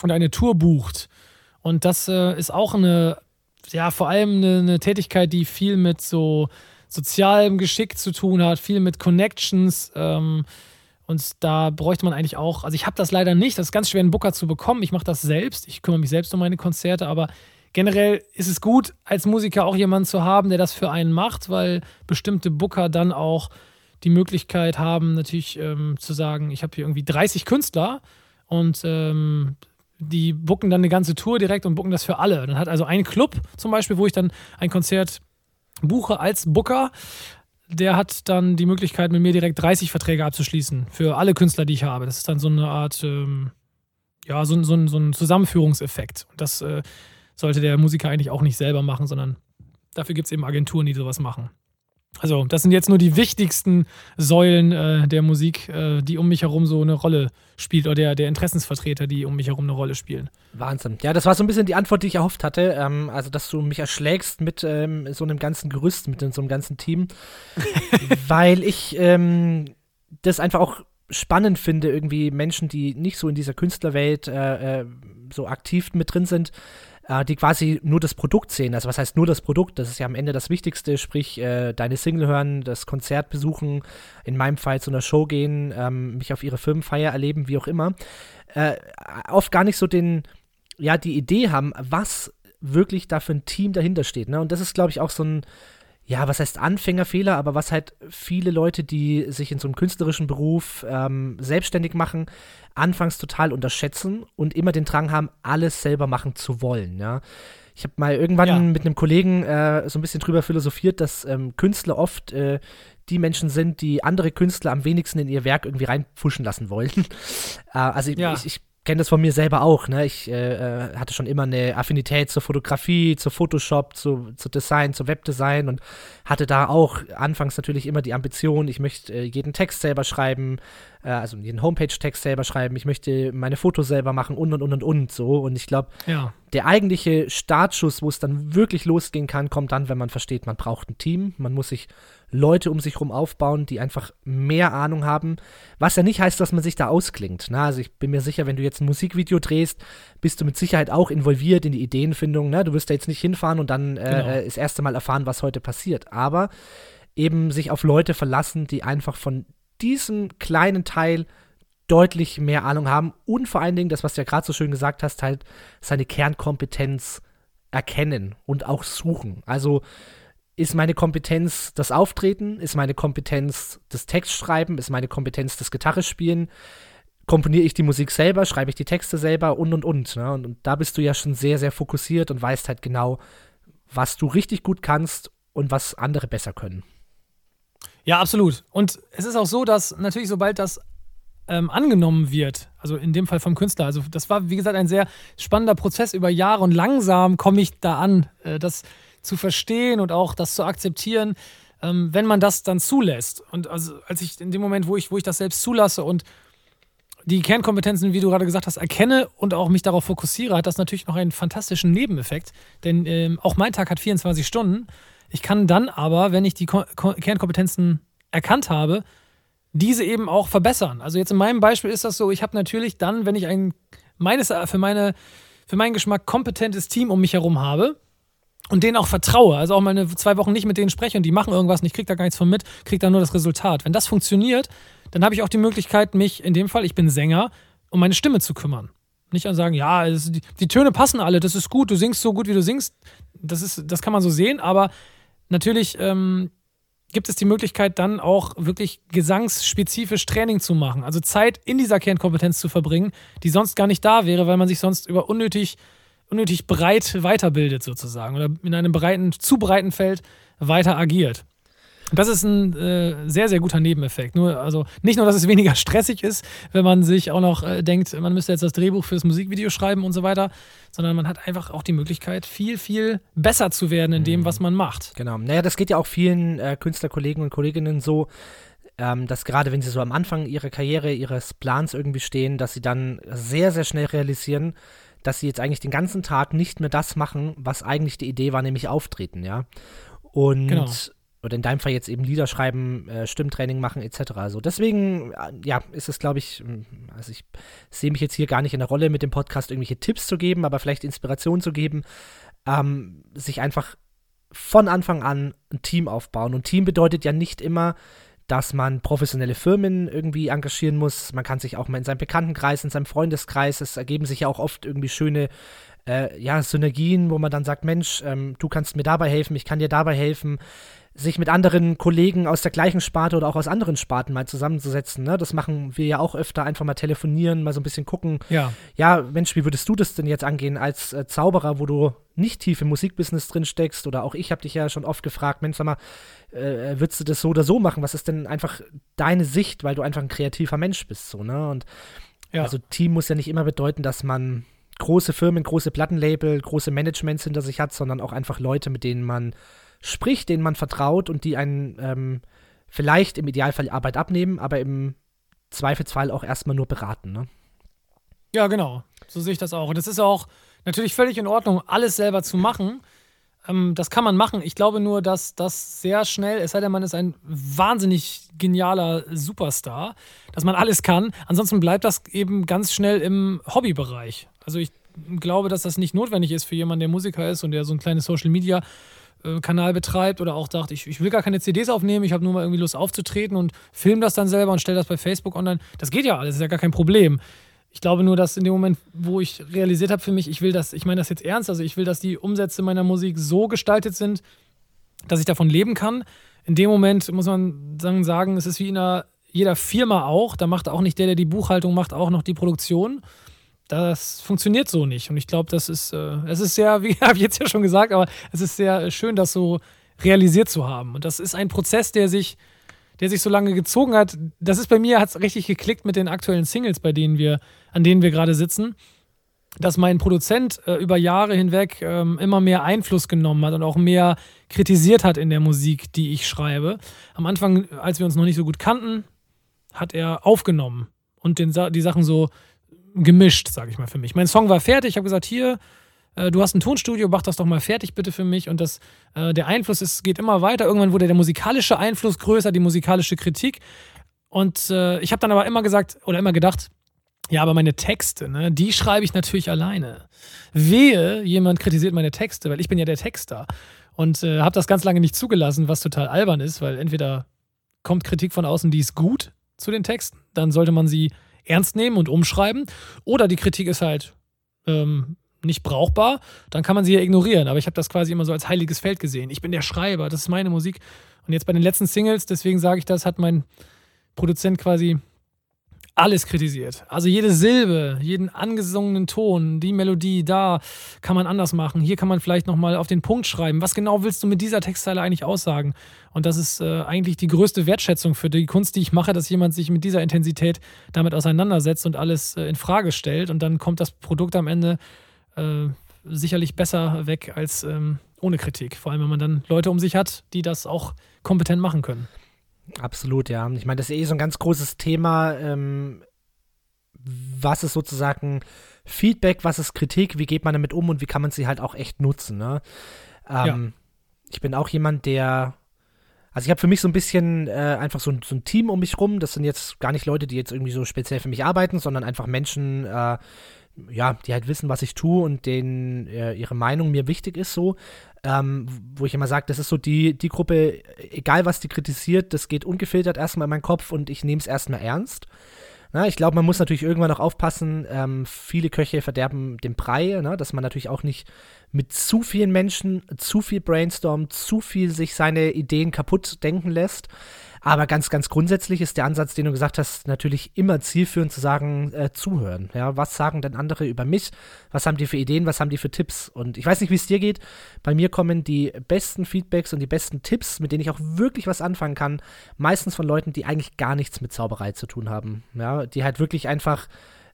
und eine Tour bucht. Und das äh, ist auch eine ja, vor allem eine, eine Tätigkeit, die viel mit so sozialem Geschick zu tun hat, viel mit Connections. Ähm, und da bräuchte man eigentlich auch, also ich habe das leider nicht, das ist ganz schwer, einen Booker zu bekommen. Ich mache das selbst, ich kümmere mich selbst um meine Konzerte, aber generell ist es gut, als Musiker auch jemanden zu haben, der das für einen macht, weil bestimmte Booker dann auch die Möglichkeit haben, natürlich ähm, zu sagen, ich habe hier irgendwie 30 Künstler und ähm, die bucken dann eine ganze Tour direkt und bucken das für alle. Dann hat also ein Club zum Beispiel, wo ich dann ein Konzert buche als Booker, der hat dann die Möglichkeit, mit mir direkt 30 Verträge abzuschließen für alle Künstler, die ich habe. Das ist dann so eine Art, ähm, ja, so, so, so ein Zusammenführungseffekt. Und das äh, sollte der Musiker eigentlich auch nicht selber machen, sondern dafür gibt es eben Agenturen, die sowas machen. Also, das sind jetzt nur die wichtigsten Säulen äh, der Musik, äh, die um mich herum so eine Rolle spielt, oder der, der Interessensvertreter, die um mich herum eine Rolle spielen. Wahnsinn. Ja, das war so ein bisschen die Antwort, die ich erhofft hatte. Ähm, also, dass du mich erschlägst mit ähm, so einem ganzen Gerüst, mit so einem ganzen Team. weil ich ähm, das einfach auch spannend finde, irgendwie Menschen, die nicht so in dieser Künstlerwelt äh, äh so aktiv mit drin sind, äh, die quasi nur das Produkt sehen. Also was heißt nur das Produkt? Das ist ja am Ende das Wichtigste, sprich äh, deine Single hören, das Konzert besuchen, in meinem Fall zu einer Show gehen, ähm, mich auf ihre Firmenfeier erleben, wie auch immer. Äh, oft gar nicht so den, ja, die Idee haben, was wirklich da für ein Team dahinter steht. Ne? Und das ist, glaube ich, auch so ein ja, was heißt Anfängerfehler, aber was halt viele Leute, die sich in so einem künstlerischen Beruf ähm, selbstständig machen, anfangs total unterschätzen und immer den Drang haben, alles selber machen zu wollen, ja. Ich habe mal irgendwann ja. mit einem Kollegen äh, so ein bisschen drüber philosophiert, dass ähm, Künstler oft äh, die Menschen sind, die andere Künstler am wenigsten in ihr Werk irgendwie reinpfuschen lassen wollen. äh, also ja. ich, ich kenne das von mir selber auch. Ne? Ich äh, äh, hatte schon immer eine Affinität zur Fotografie, zu Photoshop, zu, zu Design, zu Webdesign und hatte da auch anfangs natürlich immer die Ambition, ich möchte äh, jeden Text selber schreiben, äh, also jeden Homepage-Text selber schreiben, ich möchte meine Fotos selber machen und und und und und so. Und ich glaube, ja. der eigentliche Startschuss, wo es dann wirklich losgehen kann, kommt dann, wenn man versteht, man braucht ein Team, man muss sich Leute um sich herum aufbauen, die einfach mehr Ahnung haben. Was ja nicht heißt, dass man sich da ausklingt. Na, also ich bin mir sicher, wenn du jetzt ein Musikvideo drehst, bist du mit Sicherheit auch involviert in die Ideenfindung. Ne? Du wirst da jetzt nicht hinfahren und dann äh, genau. äh, das erste Mal erfahren, was heute passiert. Aber eben sich auf Leute verlassen, die einfach von diesem kleinen Teil deutlich mehr Ahnung haben und vor allen Dingen, das, was du ja gerade so schön gesagt hast, halt seine Kernkompetenz erkennen und auch suchen. Also ist meine Kompetenz das Auftreten, ist meine Kompetenz das Textschreiben, ist meine Kompetenz das Gitarre spielen, komponiere ich die Musik selber, schreibe ich die Texte selber und und und, ne? und und da bist du ja schon sehr, sehr fokussiert und weißt halt genau, was du richtig gut kannst und was andere besser können. Ja, absolut. Und es ist auch so, dass natürlich, sobald das ähm, angenommen wird, also in dem Fall vom Künstler, also das war, wie gesagt, ein sehr spannender Prozess über Jahre und langsam komme ich da an, äh, das zu verstehen und auch das zu akzeptieren, ähm, wenn man das dann zulässt. Und also als ich in dem Moment, wo ich, wo ich das selbst zulasse und die Kernkompetenzen, wie du gerade gesagt hast, erkenne und auch mich darauf fokussiere, hat das natürlich noch einen fantastischen Nebeneffekt. Denn ähm, auch mein Tag hat 24 Stunden. Ich kann dann aber, wenn ich die Ko Ko Kernkompetenzen erkannt habe, diese eben auch verbessern. Also jetzt in meinem Beispiel ist das so, ich habe natürlich dann, wenn ich ein meines für meine für meinen Geschmack kompetentes Team um mich herum habe und denen auch vertraue, also auch meine zwei Wochen nicht mit denen spreche und die machen irgendwas und ich kriege da gar nichts von mit, kriege da nur das Resultat. Wenn das funktioniert, dann habe ich auch die Möglichkeit, mich in dem Fall, ich bin Sänger, um meine Stimme zu kümmern. Nicht an sagen, ja, die, die Töne passen alle, das ist gut, du singst so gut, wie du singst. Das, ist, das kann man so sehen, aber natürlich ähm, gibt es die Möglichkeit, dann auch wirklich gesangsspezifisch Training zu machen. Also Zeit in dieser Kernkompetenz zu verbringen, die sonst gar nicht da wäre, weil man sich sonst über unnötig, unnötig breit weiterbildet sozusagen oder in einem breiten, zu breiten Feld weiter agiert. Das ist ein äh, sehr, sehr guter Nebeneffekt. Nur, also nicht nur, dass es weniger stressig ist, wenn man sich auch noch äh, denkt, man müsste jetzt das Drehbuch fürs Musikvideo schreiben und so weiter, sondern man hat einfach auch die Möglichkeit, viel, viel besser zu werden in dem, mhm. was man macht. Genau. Naja, das geht ja auch vielen äh, Künstlerkollegen und Kolleginnen so, ähm, dass gerade wenn sie so am Anfang ihrer Karriere, ihres Plans irgendwie stehen, dass sie dann sehr, sehr schnell realisieren, dass sie jetzt eigentlich den ganzen Tag nicht mehr das machen, was eigentlich die Idee war, nämlich auftreten, ja. Und genau oder in deinem Fall jetzt eben Lieder schreiben, äh, Stimmtraining machen etc. Also deswegen, äh, ja, ist es, glaube ich, hm, also ich sehe mich jetzt hier gar nicht in der Rolle, mit dem Podcast irgendwelche Tipps zu geben, aber vielleicht Inspiration zu geben, ähm, sich einfach von Anfang an ein Team aufbauen. Und Team bedeutet ja nicht immer, dass man professionelle Firmen irgendwie engagieren muss. Man kann sich auch mal in seinem Bekanntenkreis, in seinem Freundeskreis, es ergeben sich ja auch oft irgendwie schöne äh, ja, Synergien, wo man dann sagt, Mensch, ähm, du kannst mir dabei helfen, ich kann dir dabei helfen sich mit anderen Kollegen aus der gleichen Sparte oder auch aus anderen Sparten mal zusammenzusetzen. Ne? Das machen wir ja auch öfter, einfach mal telefonieren, mal so ein bisschen gucken. Ja. Ja, Mensch, wie würdest du das denn jetzt angehen als äh, Zauberer, wo du nicht tief im Musikbusiness drin steckst? Oder auch ich habe dich ja schon oft gefragt, Mensch, sag mal, äh, würdest du das so oder so machen? Was ist denn einfach deine Sicht, weil du einfach ein kreativer Mensch bist, so, ne? Und ja. also Team muss ja nicht immer bedeuten, dass man große Firmen, große Plattenlabel, große Managements hinter sich hat, sondern auch einfach Leute, mit denen man spricht, denen man vertraut und die einen ähm, vielleicht im Idealfall Arbeit abnehmen, aber im Zweifelsfall auch erstmal nur beraten. Ne? Ja, genau. So sehe ich das auch. Und es ist auch natürlich völlig in Ordnung, alles selber zu machen. Ähm, das kann man machen. Ich glaube nur, dass das sehr schnell, es sei denn, man ist ein wahnsinnig genialer Superstar, dass man alles kann. Ansonsten bleibt das eben ganz schnell im Hobbybereich. Also ich glaube, dass das nicht notwendig ist für jemanden, der Musiker ist und der so ein kleines Social Media Kanal betreibt oder auch sagt, ich, ich will gar keine CDs aufnehmen, ich habe nur mal irgendwie Lust aufzutreten und film das dann selber und stelle das bei Facebook online. Das geht ja alles, ist ja gar kein Problem. Ich glaube nur, dass in dem Moment, wo ich realisiert habe für mich, ich will das, ich meine das jetzt ernst, also ich will, dass die Umsätze meiner Musik so gestaltet sind, dass ich davon leben kann. In dem Moment muss man sagen, sagen es ist wie in einer, jeder Firma auch, da macht auch nicht der, der die Buchhaltung macht, auch noch die Produktion das funktioniert so nicht. Und ich glaube, das ist, äh, es ist sehr, wie habe ich jetzt ja schon gesagt, aber es ist sehr schön, das so realisiert zu haben. Und das ist ein Prozess, der sich, der sich so lange gezogen hat. Das ist bei mir, hat es richtig geklickt mit den aktuellen Singles, bei denen wir, an denen wir gerade sitzen, dass mein Produzent äh, über Jahre hinweg ähm, immer mehr Einfluss genommen hat und auch mehr kritisiert hat in der Musik, die ich schreibe. Am Anfang, als wir uns noch nicht so gut kannten, hat er aufgenommen und den, die Sachen so gemischt, sage ich mal für mich. Mein Song war fertig, ich habe gesagt, hier, äh, du hast ein Tonstudio, mach das doch mal fertig bitte für mich. Und das, äh, der Einfluss ist, geht immer weiter. Irgendwann wurde der musikalische Einfluss größer, die musikalische Kritik. Und äh, ich habe dann aber immer gesagt oder immer gedacht, ja, aber meine Texte, ne, die schreibe ich natürlich alleine. Wehe, jemand kritisiert meine Texte, weil ich bin ja der Texter. Und äh, habe das ganz lange nicht zugelassen, was total albern ist, weil entweder kommt Kritik von außen, die ist gut zu den Texten, dann sollte man sie ernst nehmen und umschreiben. Oder die Kritik ist halt ähm, nicht brauchbar, dann kann man sie ja ignorieren. Aber ich habe das quasi immer so als heiliges Feld gesehen. Ich bin der Schreiber, das ist meine Musik. Und jetzt bei den letzten Singles, deswegen sage ich das, hat mein Produzent quasi alles kritisiert. Also jede Silbe, jeden angesungenen Ton, die Melodie, da kann man anders machen. Hier kann man vielleicht nochmal auf den Punkt schreiben. Was genau willst du mit dieser Textzeile eigentlich aussagen? Und das ist äh, eigentlich die größte Wertschätzung für die Kunst, die ich mache, dass jemand sich mit dieser Intensität damit auseinandersetzt und alles äh, in Frage stellt. Und dann kommt das Produkt am Ende äh, sicherlich besser weg als ähm, ohne Kritik. Vor allem, wenn man dann Leute um sich hat, die das auch kompetent machen können. Absolut, ja. Ich meine, das ist eh so ein ganz großes Thema. Ähm, was ist sozusagen Feedback, was ist Kritik, wie geht man damit um und wie kann man sie halt auch echt nutzen. Ne? Ähm, ja. Ich bin auch jemand, der also ich habe für mich so ein bisschen äh, einfach so ein, so ein, Team um mich rum. Das sind jetzt gar nicht Leute, die jetzt irgendwie so speziell für mich arbeiten, sondern einfach Menschen, äh, ja, die halt wissen, was ich tue und denen äh, ihre Meinung mir wichtig ist so ähm, wo ich immer sage, das ist so die, die Gruppe, egal was die kritisiert, das geht ungefiltert erstmal in meinen Kopf und ich nehme es erstmal ernst. Na, ich glaube, man muss natürlich irgendwann auch aufpassen, ähm, viele Köche verderben den Brei, ne, dass man natürlich auch nicht mit zu vielen Menschen zu viel brainstormt, zu viel sich seine Ideen kaputt denken lässt. Aber ganz, ganz grundsätzlich ist der Ansatz, den du gesagt hast, natürlich immer zielführend zu sagen, äh, zuhören. Ja, was sagen denn andere über mich? Was haben die für Ideen? Was haben die für Tipps? Und ich weiß nicht, wie es dir geht. Bei mir kommen die besten Feedbacks und die besten Tipps, mit denen ich auch wirklich was anfangen kann, meistens von Leuten, die eigentlich gar nichts mit Zauberei zu tun haben. Ja, die halt wirklich einfach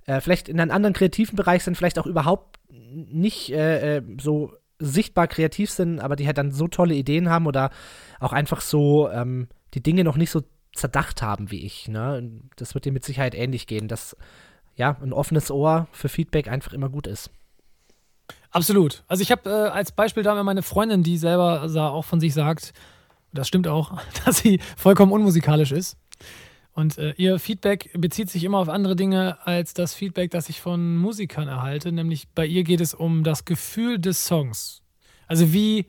äh, vielleicht in einem anderen kreativen Bereich sind, vielleicht auch überhaupt nicht äh, äh so sichtbar kreativ sind, aber die halt dann so tolle Ideen haben oder auch einfach so ähm, die Dinge noch nicht so zerdacht haben wie ich. Ne? Das wird dir mit Sicherheit ähnlich gehen, dass ja ein offenes Ohr für Feedback einfach immer gut ist. Absolut. Also ich habe äh, als Beispiel da meine Freundin, die selber auch von sich sagt, das stimmt auch, dass sie vollkommen unmusikalisch ist. Und äh, ihr Feedback bezieht sich immer auf andere Dinge als das Feedback, das ich von Musikern erhalte. Nämlich bei ihr geht es um das Gefühl des Songs. Also wie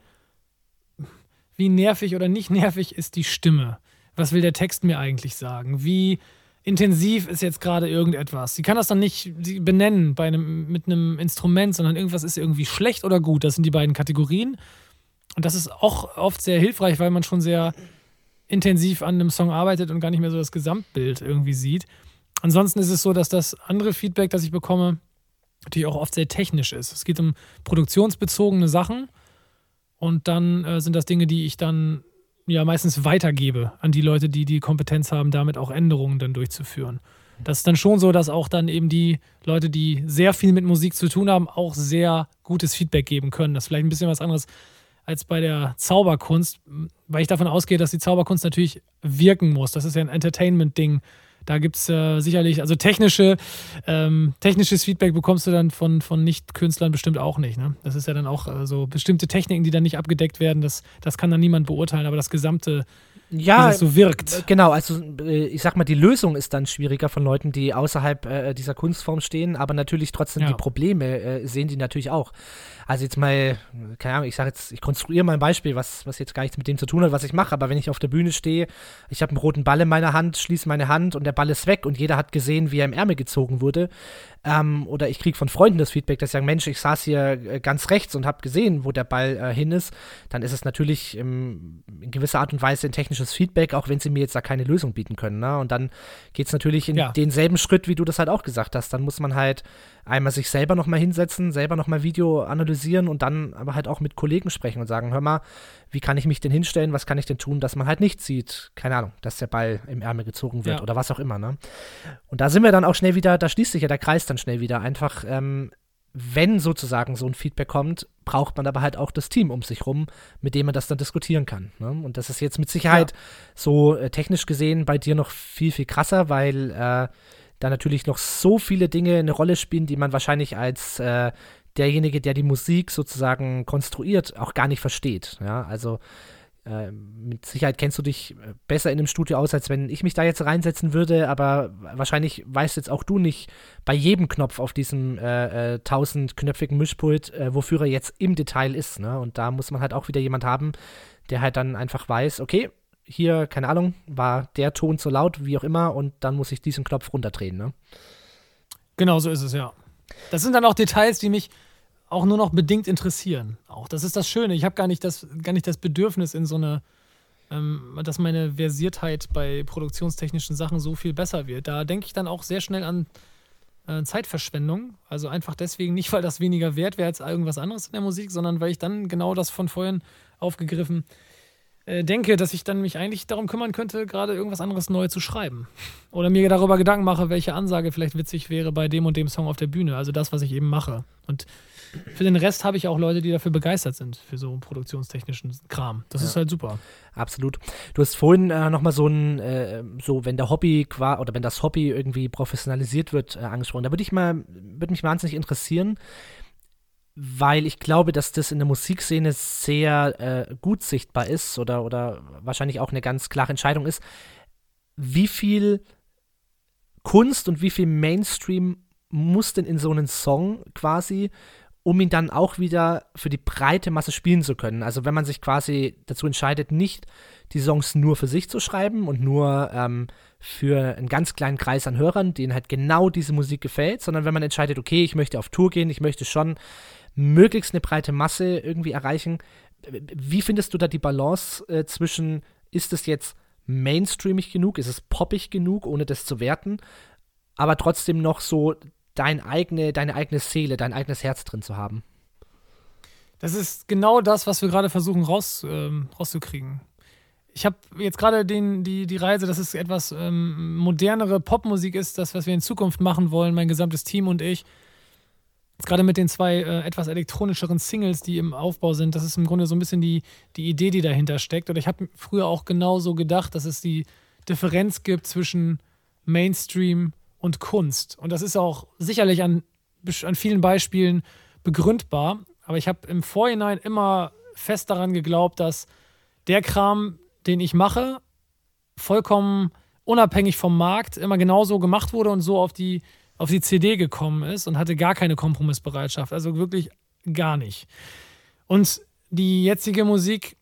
wie nervig oder nicht nervig ist die Stimme? Was will der Text mir eigentlich sagen? Wie intensiv ist jetzt gerade irgendetwas? Sie kann das dann nicht benennen bei einem, mit einem Instrument, sondern irgendwas ist irgendwie schlecht oder gut. Das sind die beiden Kategorien. Und das ist auch oft sehr hilfreich, weil man schon sehr intensiv an einem Song arbeitet und gar nicht mehr so das Gesamtbild irgendwie sieht. Ansonsten ist es so, dass das andere Feedback, das ich bekomme, natürlich auch oft sehr technisch ist. Es geht um produktionsbezogene Sachen und dann äh, sind das Dinge, die ich dann ja meistens weitergebe an die Leute, die die Kompetenz haben, damit auch Änderungen dann durchzuführen. Das ist dann schon so, dass auch dann eben die Leute, die sehr viel mit Musik zu tun haben, auch sehr gutes Feedback geben können. Das ist vielleicht ein bisschen was anderes als bei der Zauberkunst, weil ich davon ausgehe, dass die Zauberkunst natürlich wirken muss. Das ist ja ein Entertainment-Ding. Da gibt es äh, sicherlich, also technische, ähm, technisches Feedback bekommst du dann von, von Nicht-Künstlern bestimmt auch nicht. Ne? Das ist ja dann auch äh, so bestimmte Techniken, die dann nicht abgedeckt werden. Das, das kann dann niemand beurteilen, aber das gesamte ja, so wirkt. Äh, genau, also äh, ich sag mal, die Lösung ist dann schwieriger von Leuten, die außerhalb äh, dieser Kunstform stehen, aber natürlich trotzdem ja. die Probleme äh, sehen die natürlich auch. Also jetzt mal, keine Ahnung, ich sage jetzt, ich konstruiere mal ein Beispiel, was, was jetzt gar nichts mit dem zu tun hat, was ich mache, aber wenn ich auf der Bühne stehe, ich habe einen roten Ball in meiner Hand, schließe meine Hand und der Ball ist weg und jeder hat gesehen, wie er im Ärmel gezogen wurde, ähm, oder ich kriege von Freunden das Feedback, dass sie sagen, Mensch, ich saß hier äh, ganz rechts und habe gesehen, wo der Ball äh, hin ist, dann ist es natürlich ähm, in gewisser Art und Weise ein technisches Feedback, auch wenn sie mir jetzt da keine Lösung bieten können. Ne? Und dann geht es natürlich in ja. denselben Schritt, wie du das halt auch gesagt hast. Dann muss man halt einmal sich selber nochmal hinsetzen, selber nochmal Video analysieren und dann aber halt auch mit Kollegen sprechen und sagen, hör mal, wie kann ich mich denn hinstellen, was kann ich denn tun, dass man halt nicht sieht, keine Ahnung, dass der Ball im Ärmel gezogen wird ja. oder was auch immer, ne? Und da sind wir dann auch schnell wieder, da schließt sich ja der Kreis dann schnell wieder. Einfach, ähm, wenn sozusagen so ein Feedback kommt, braucht man aber halt auch das Team um sich rum, mit dem man das dann diskutieren kann. Ne? Und das ist jetzt mit Sicherheit ja. so äh, technisch gesehen bei dir noch viel, viel krasser, weil äh, da natürlich noch so viele Dinge eine Rolle spielen, die man wahrscheinlich als äh, derjenige, der die Musik sozusagen konstruiert, auch gar nicht versteht. Ja, also äh, mit Sicherheit kennst du dich äh, besser in einem Studio aus, als wenn ich mich da jetzt reinsetzen würde, aber wahrscheinlich weißt jetzt auch du nicht bei jedem Knopf auf diesem äh, äh, tausendknöpfigen Mischpult, äh, wofür er jetzt im Detail ist. Ne? Und da muss man halt auch wieder jemand haben, der halt dann einfach weiß, okay, hier, keine Ahnung, war der Ton zu laut, wie auch immer, und dann muss ich diesen Knopf runterdrehen. Ne? Genau so ist es, ja. Das sind dann auch Details, die mich auch nur noch bedingt interessieren. Auch das ist das Schöne. Ich habe gar nicht das, gar nicht das Bedürfnis in so eine, ähm, dass meine Versiertheit bei produktionstechnischen Sachen so viel besser wird. Da denke ich dann auch sehr schnell an äh, Zeitverschwendung. Also einfach deswegen nicht, weil das weniger wert wäre als irgendwas anderes in der Musik, sondern weil ich dann genau das von vorhin aufgegriffen äh, denke, dass ich dann mich eigentlich darum kümmern könnte, gerade irgendwas anderes neu zu schreiben. Oder mir darüber Gedanken mache, welche Ansage vielleicht witzig wäre bei dem und dem Song auf der Bühne. Also das, was ich eben mache. Und für den Rest habe ich auch Leute, die dafür begeistert sind, für so produktionstechnischen Kram. Das ja. ist halt super. Absolut. Du hast vorhin äh, nochmal so ein, äh, so wenn der Hobby oder wenn das Hobby irgendwie professionalisiert wird, äh, angesprochen. Da würde ich mal, würde mich wahnsinnig interessieren, weil ich glaube, dass das in der Musikszene sehr äh, gut sichtbar ist oder, oder wahrscheinlich auch eine ganz klare Entscheidung ist, wie viel Kunst und wie viel Mainstream muss denn in so einen Song quasi, um ihn dann auch wieder für die breite Masse spielen zu können. Also wenn man sich quasi dazu entscheidet, nicht die Songs nur für sich zu schreiben und nur ähm, für einen ganz kleinen Kreis an Hörern, denen halt genau diese Musik gefällt, sondern wenn man entscheidet, okay, ich möchte auf Tour gehen, ich möchte schon möglichst eine breite Masse irgendwie erreichen. Wie findest du da die Balance äh, zwischen, ist es jetzt mainstreamig genug, ist es poppig genug, ohne das zu werten, aber trotzdem noch so dein eigene, deine eigene Seele, dein eigenes Herz drin zu haben? Das ist genau das, was wir gerade versuchen raus, ähm, rauszukriegen. Ich habe jetzt gerade die, die Reise, dass es etwas ähm, modernere Popmusik ist, das, was wir in Zukunft machen wollen, mein gesamtes Team und ich gerade mit den zwei äh, etwas elektronischeren Singles, die im Aufbau sind, das ist im Grunde so ein bisschen die, die Idee, die dahinter steckt. Und ich habe früher auch genauso gedacht, dass es die Differenz gibt zwischen Mainstream und Kunst. Und das ist auch sicherlich an, an vielen Beispielen begründbar. Aber ich habe im Vorhinein immer fest daran geglaubt, dass der Kram, den ich mache, vollkommen unabhängig vom Markt immer genauso gemacht wurde und so auf die auf die CD gekommen ist und hatte gar keine Kompromissbereitschaft. Also wirklich gar nicht. Und die jetzige Musik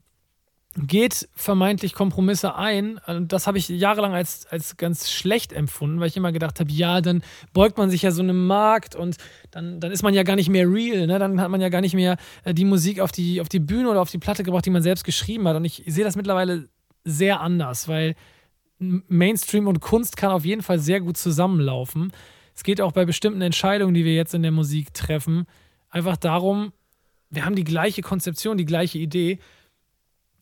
geht vermeintlich Kompromisse ein. Und das habe ich jahrelang als, als ganz schlecht empfunden, weil ich immer gedacht habe, ja, dann beugt man sich ja so einem Markt und dann, dann ist man ja gar nicht mehr real. Ne? Dann hat man ja gar nicht mehr äh, die Musik auf die, auf die Bühne oder auf die Platte gebracht, die man selbst geschrieben hat. Und ich sehe das mittlerweile sehr anders, weil Mainstream und Kunst kann auf jeden Fall sehr gut zusammenlaufen es geht auch bei bestimmten Entscheidungen, die wir jetzt in der Musik treffen, einfach darum, wir haben die gleiche Konzeption, die gleiche Idee,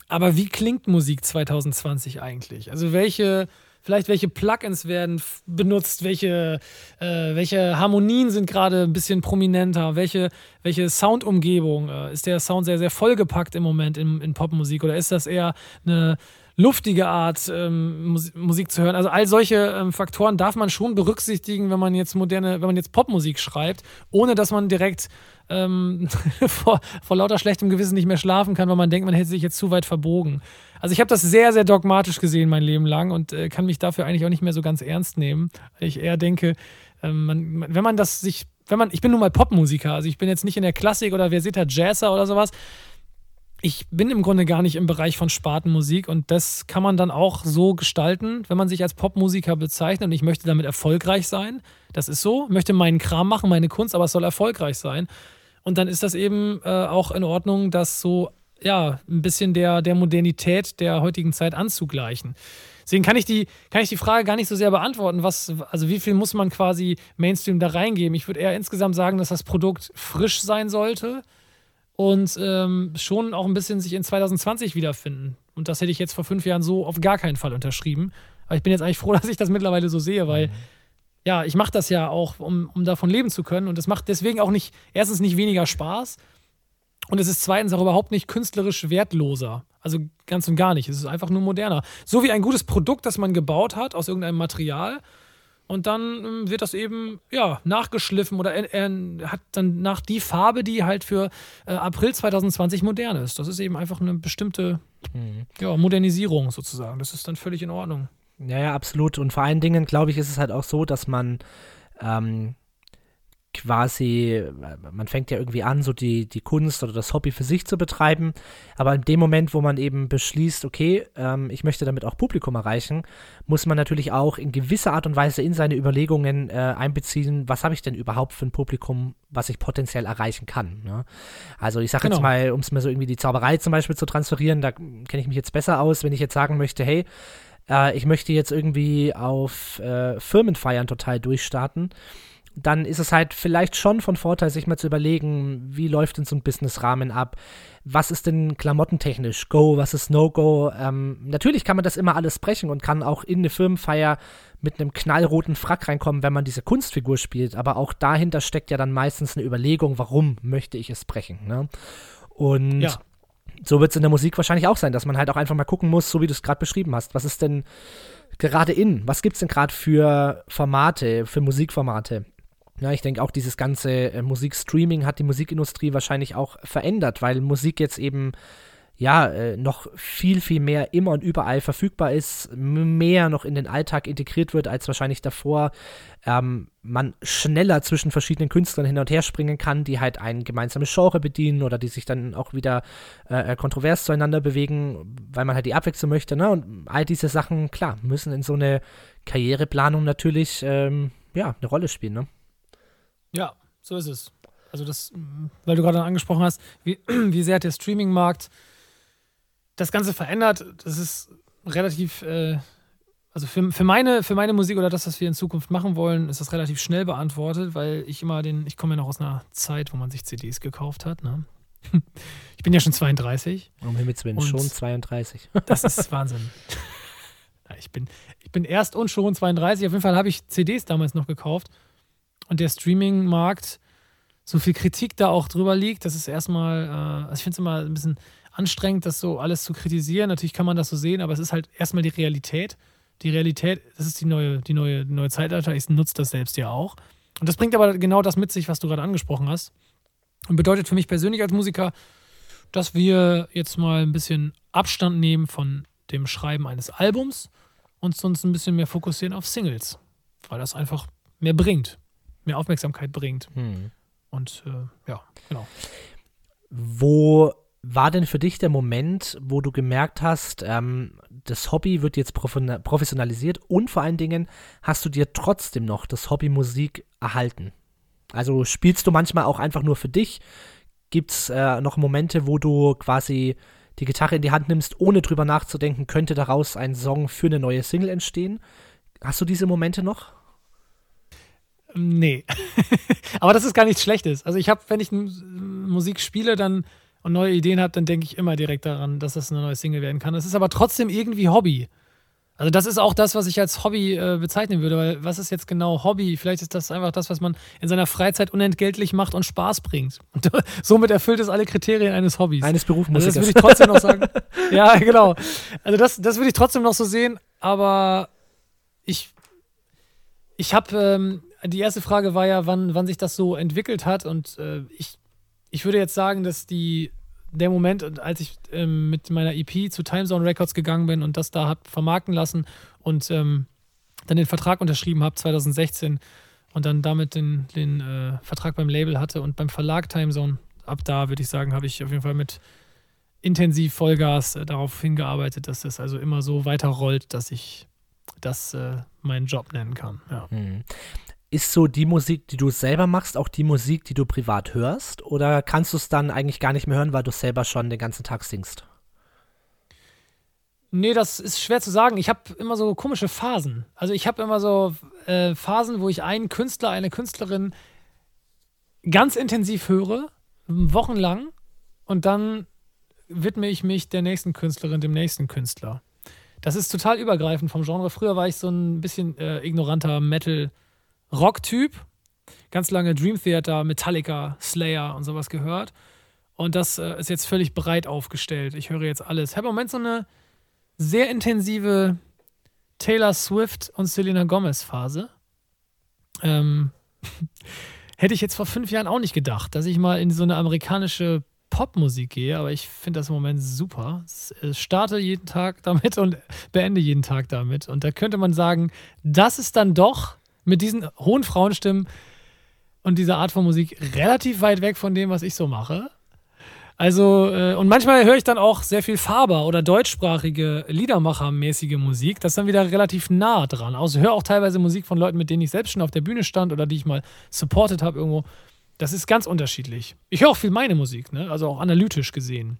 aber wie klingt Musik 2020 eigentlich? Also welche, vielleicht welche Plugins werden benutzt, welche, äh, welche Harmonien sind gerade ein bisschen prominenter, welche, welche Soundumgebung, äh, ist der Sound sehr, sehr vollgepackt im Moment in, in Popmusik? Oder ist das eher eine luftige Art ähm, Musik zu hören. Also all solche ähm, Faktoren darf man schon berücksichtigen, wenn man jetzt moderne, wenn man jetzt Popmusik schreibt, ohne dass man direkt ähm, vor, vor lauter schlechtem Gewissen nicht mehr schlafen kann, weil man denkt, man hätte sich jetzt zu weit verbogen. Also ich habe das sehr, sehr dogmatisch gesehen mein Leben lang und äh, kann mich dafür eigentlich auch nicht mehr so ganz ernst nehmen. Ich eher denke, ähm, man, wenn man das sich, wenn man, ich bin nun mal Popmusiker, also ich bin jetzt nicht in der Klassik oder versierter Jazzer oder sowas, ich bin im Grunde gar nicht im Bereich von Spartenmusik und das kann man dann auch so gestalten, wenn man sich als Popmusiker bezeichnet und ich möchte damit erfolgreich sein. Das ist so, möchte meinen Kram machen, meine Kunst, aber es soll erfolgreich sein. Und dann ist das eben äh, auch in Ordnung, das so, ja, ein bisschen der, der Modernität der heutigen Zeit anzugleichen. Deswegen kann ich, die, kann ich die Frage gar nicht so sehr beantworten, was, also wie viel muss man quasi Mainstream da reingeben. Ich würde eher insgesamt sagen, dass das Produkt frisch sein sollte und ähm, schon auch ein bisschen sich in 2020 wiederfinden. Und das hätte ich jetzt vor fünf Jahren so auf gar keinen Fall unterschrieben. Aber ich bin jetzt eigentlich froh, dass ich das mittlerweile so sehe, weil mhm. ja, ich mache das ja auch, um, um davon leben zu können. Und es macht deswegen auch nicht, erstens nicht weniger Spaß und es ist zweitens auch überhaupt nicht künstlerisch wertloser. Also ganz und gar nicht. Es ist einfach nur moderner. So wie ein gutes Produkt, das man gebaut hat aus irgendeinem Material und dann ähm, wird das eben ja nachgeschliffen oder er, er, hat dann nach die Farbe, die halt für äh, April 2020 modern ist. Das ist eben einfach eine bestimmte mhm. ja, Modernisierung sozusagen. Das ist dann völlig in Ordnung. Ja, ja, absolut. Und vor allen Dingen, glaube ich, ist es halt auch so, dass man ähm, quasi, man fängt ja irgendwie an, so die, die Kunst oder das Hobby für sich zu betreiben. Aber in dem Moment, wo man eben beschließt, okay, ähm, ich möchte damit auch Publikum erreichen, muss man natürlich auch in gewisser Art und Weise in seine Überlegungen äh, einbeziehen, was habe ich denn überhaupt für ein Publikum, was ich potenziell erreichen kann. Ne? Also ich sage genau. jetzt mal, um es mir so irgendwie die Zauberei zum Beispiel zu transferieren, da kenne ich mich jetzt besser aus, wenn ich jetzt sagen möchte, hey, äh, ich möchte jetzt irgendwie auf äh, Firmenfeiern total durchstarten dann ist es halt vielleicht schon von Vorteil, sich mal zu überlegen, wie läuft denn so ein Businessrahmen ab? Was ist denn klamottentechnisch Go, was ist No-Go? Ähm, natürlich kann man das immer alles sprechen und kann auch in eine Firmenfeier mit einem knallroten Frack reinkommen, wenn man diese Kunstfigur spielt. Aber auch dahinter steckt ja dann meistens eine Überlegung, warum möchte ich es brechen. Ne? Und ja. so wird es in der Musik wahrscheinlich auch sein, dass man halt auch einfach mal gucken muss, so wie du es gerade beschrieben hast. Was ist denn gerade in? Was gibt es denn gerade für Formate, für Musikformate? Ja, ich denke auch, dieses ganze äh, Musikstreaming hat die Musikindustrie wahrscheinlich auch verändert, weil Musik jetzt eben ja äh, noch viel, viel mehr immer und überall verfügbar ist, mehr noch in den Alltag integriert wird als wahrscheinlich davor. Ähm, man schneller zwischen verschiedenen Künstlern hin und her springen kann, die halt ein gemeinsames Genre bedienen oder die sich dann auch wieder äh, äh kontrovers zueinander bewegen, weil man halt die Abwechslung möchte. Ne? Und all diese Sachen, klar, müssen in so eine Karriereplanung natürlich ähm, ja, eine Rolle spielen. Ne? Ja, so ist es. Also das, weil du gerade angesprochen hast, wie, wie sehr hat der Streaming-Markt das Ganze verändert. Das ist relativ, äh, also für, für, meine, für meine Musik oder das, was wir in Zukunft machen wollen, ist das relativ schnell beantwortet, weil ich immer den, ich komme ja noch aus einer Zeit, wo man sich CDs gekauft hat. Ne? Ich bin ja schon 32. Um Himmels Willen, schon 32. Das ist Wahnsinn. Ich bin, ich bin erst und schon 32. Auf jeden Fall habe ich CDs damals noch gekauft und der Streaming-Markt so viel Kritik da auch drüber liegt, das ist erstmal, äh, also ich finde es immer ein bisschen anstrengend, das so alles zu kritisieren. Natürlich kann man das so sehen, aber es ist halt erstmal die Realität. Die Realität, das ist die neue, die neue, neue Zeitalter. Ich nutze das selbst ja auch. Und das bringt aber genau das mit sich, was du gerade angesprochen hast. Und bedeutet für mich persönlich als Musiker, dass wir jetzt mal ein bisschen Abstand nehmen von dem Schreiben eines Albums und uns ein bisschen mehr fokussieren auf Singles, weil das einfach mehr bringt mehr Aufmerksamkeit bringt. Hm. Und äh, ja, genau. Wo war denn für dich der Moment, wo du gemerkt hast, ähm, das Hobby wird jetzt professionalisiert und vor allen Dingen hast du dir trotzdem noch das Hobby Musik erhalten? Also spielst du manchmal auch einfach nur für dich? Gibt es äh, noch Momente, wo du quasi die Gitarre in die Hand nimmst, ohne drüber nachzudenken, könnte daraus ein Song für eine neue Single entstehen? Hast du diese Momente noch? Nee. Aber das ist gar nichts Schlechtes. Also ich habe, wenn ich Musik spiele dann und neue Ideen habe, dann denke ich immer direkt daran, dass das eine neue Single werden kann. Das ist aber trotzdem irgendwie Hobby. Also das ist auch das, was ich als Hobby äh, bezeichnen würde, weil was ist jetzt genau Hobby? Vielleicht ist das einfach das, was man in seiner Freizeit unentgeltlich macht und Spaß bringt. Und somit erfüllt es alle Kriterien eines Hobbys. Eines Berufsmusikers. Also das würde ich trotzdem noch sagen. ja, genau. Also das, das würde ich trotzdem noch so sehen, aber ich, ich habe ähm, die erste Frage war ja, wann, wann sich das so entwickelt hat. Und äh, ich, ich würde jetzt sagen, dass die, der Moment, als ich ähm, mit meiner EP zu Timezone Records gegangen bin und das da habe vermarkten lassen und ähm, dann den Vertrag unterschrieben habe 2016 und dann damit den, den äh, Vertrag beim Label hatte und beim Verlag Timezone, ab da würde ich sagen, habe ich auf jeden Fall mit intensiv Vollgas äh, darauf hingearbeitet, dass das also immer so weiterrollt, dass ich das äh, meinen Job nennen kann. Ja. Hm. Ist so die Musik, die du selber machst, auch die Musik, die du privat hörst? Oder kannst du es dann eigentlich gar nicht mehr hören, weil du selber schon den ganzen Tag singst? Nee, das ist schwer zu sagen. Ich habe immer so komische Phasen. Also ich habe immer so äh, Phasen, wo ich einen Künstler, eine Künstlerin ganz intensiv höre, wochenlang, und dann widme ich mich der nächsten Künstlerin, dem nächsten Künstler. Das ist total übergreifend vom Genre. Früher war ich so ein bisschen äh, ignoranter Metal- Rock-Typ. Ganz lange Dream Theater, Metallica, Slayer und sowas gehört. Und das äh, ist jetzt völlig breit aufgestellt. Ich höre jetzt alles. Ich habe im Moment so eine sehr intensive Taylor Swift und Selena Gomez Phase. Ähm, hätte ich jetzt vor fünf Jahren auch nicht gedacht, dass ich mal in so eine amerikanische Popmusik gehe, aber ich finde das im Moment super. Ich starte jeden Tag damit und beende jeden Tag damit. Und da könnte man sagen, das ist dann doch mit diesen hohen Frauenstimmen und dieser Art von Musik relativ weit weg von dem, was ich so mache. Also, äh, und manchmal höre ich dann auch sehr viel Faber oder deutschsprachige Liedermacher-mäßige Musik. Das ist dann wieder relativ nah dran. Also, höre auch teilweise Musik von Leuten, mit denen ich selbst schon auf der Bühne stand oder die ich mal supported habe irgendwo. Das ist ganz unterschiedlich. Ich höre auch viel meine Musik, ne? also auch analytisch gesehen.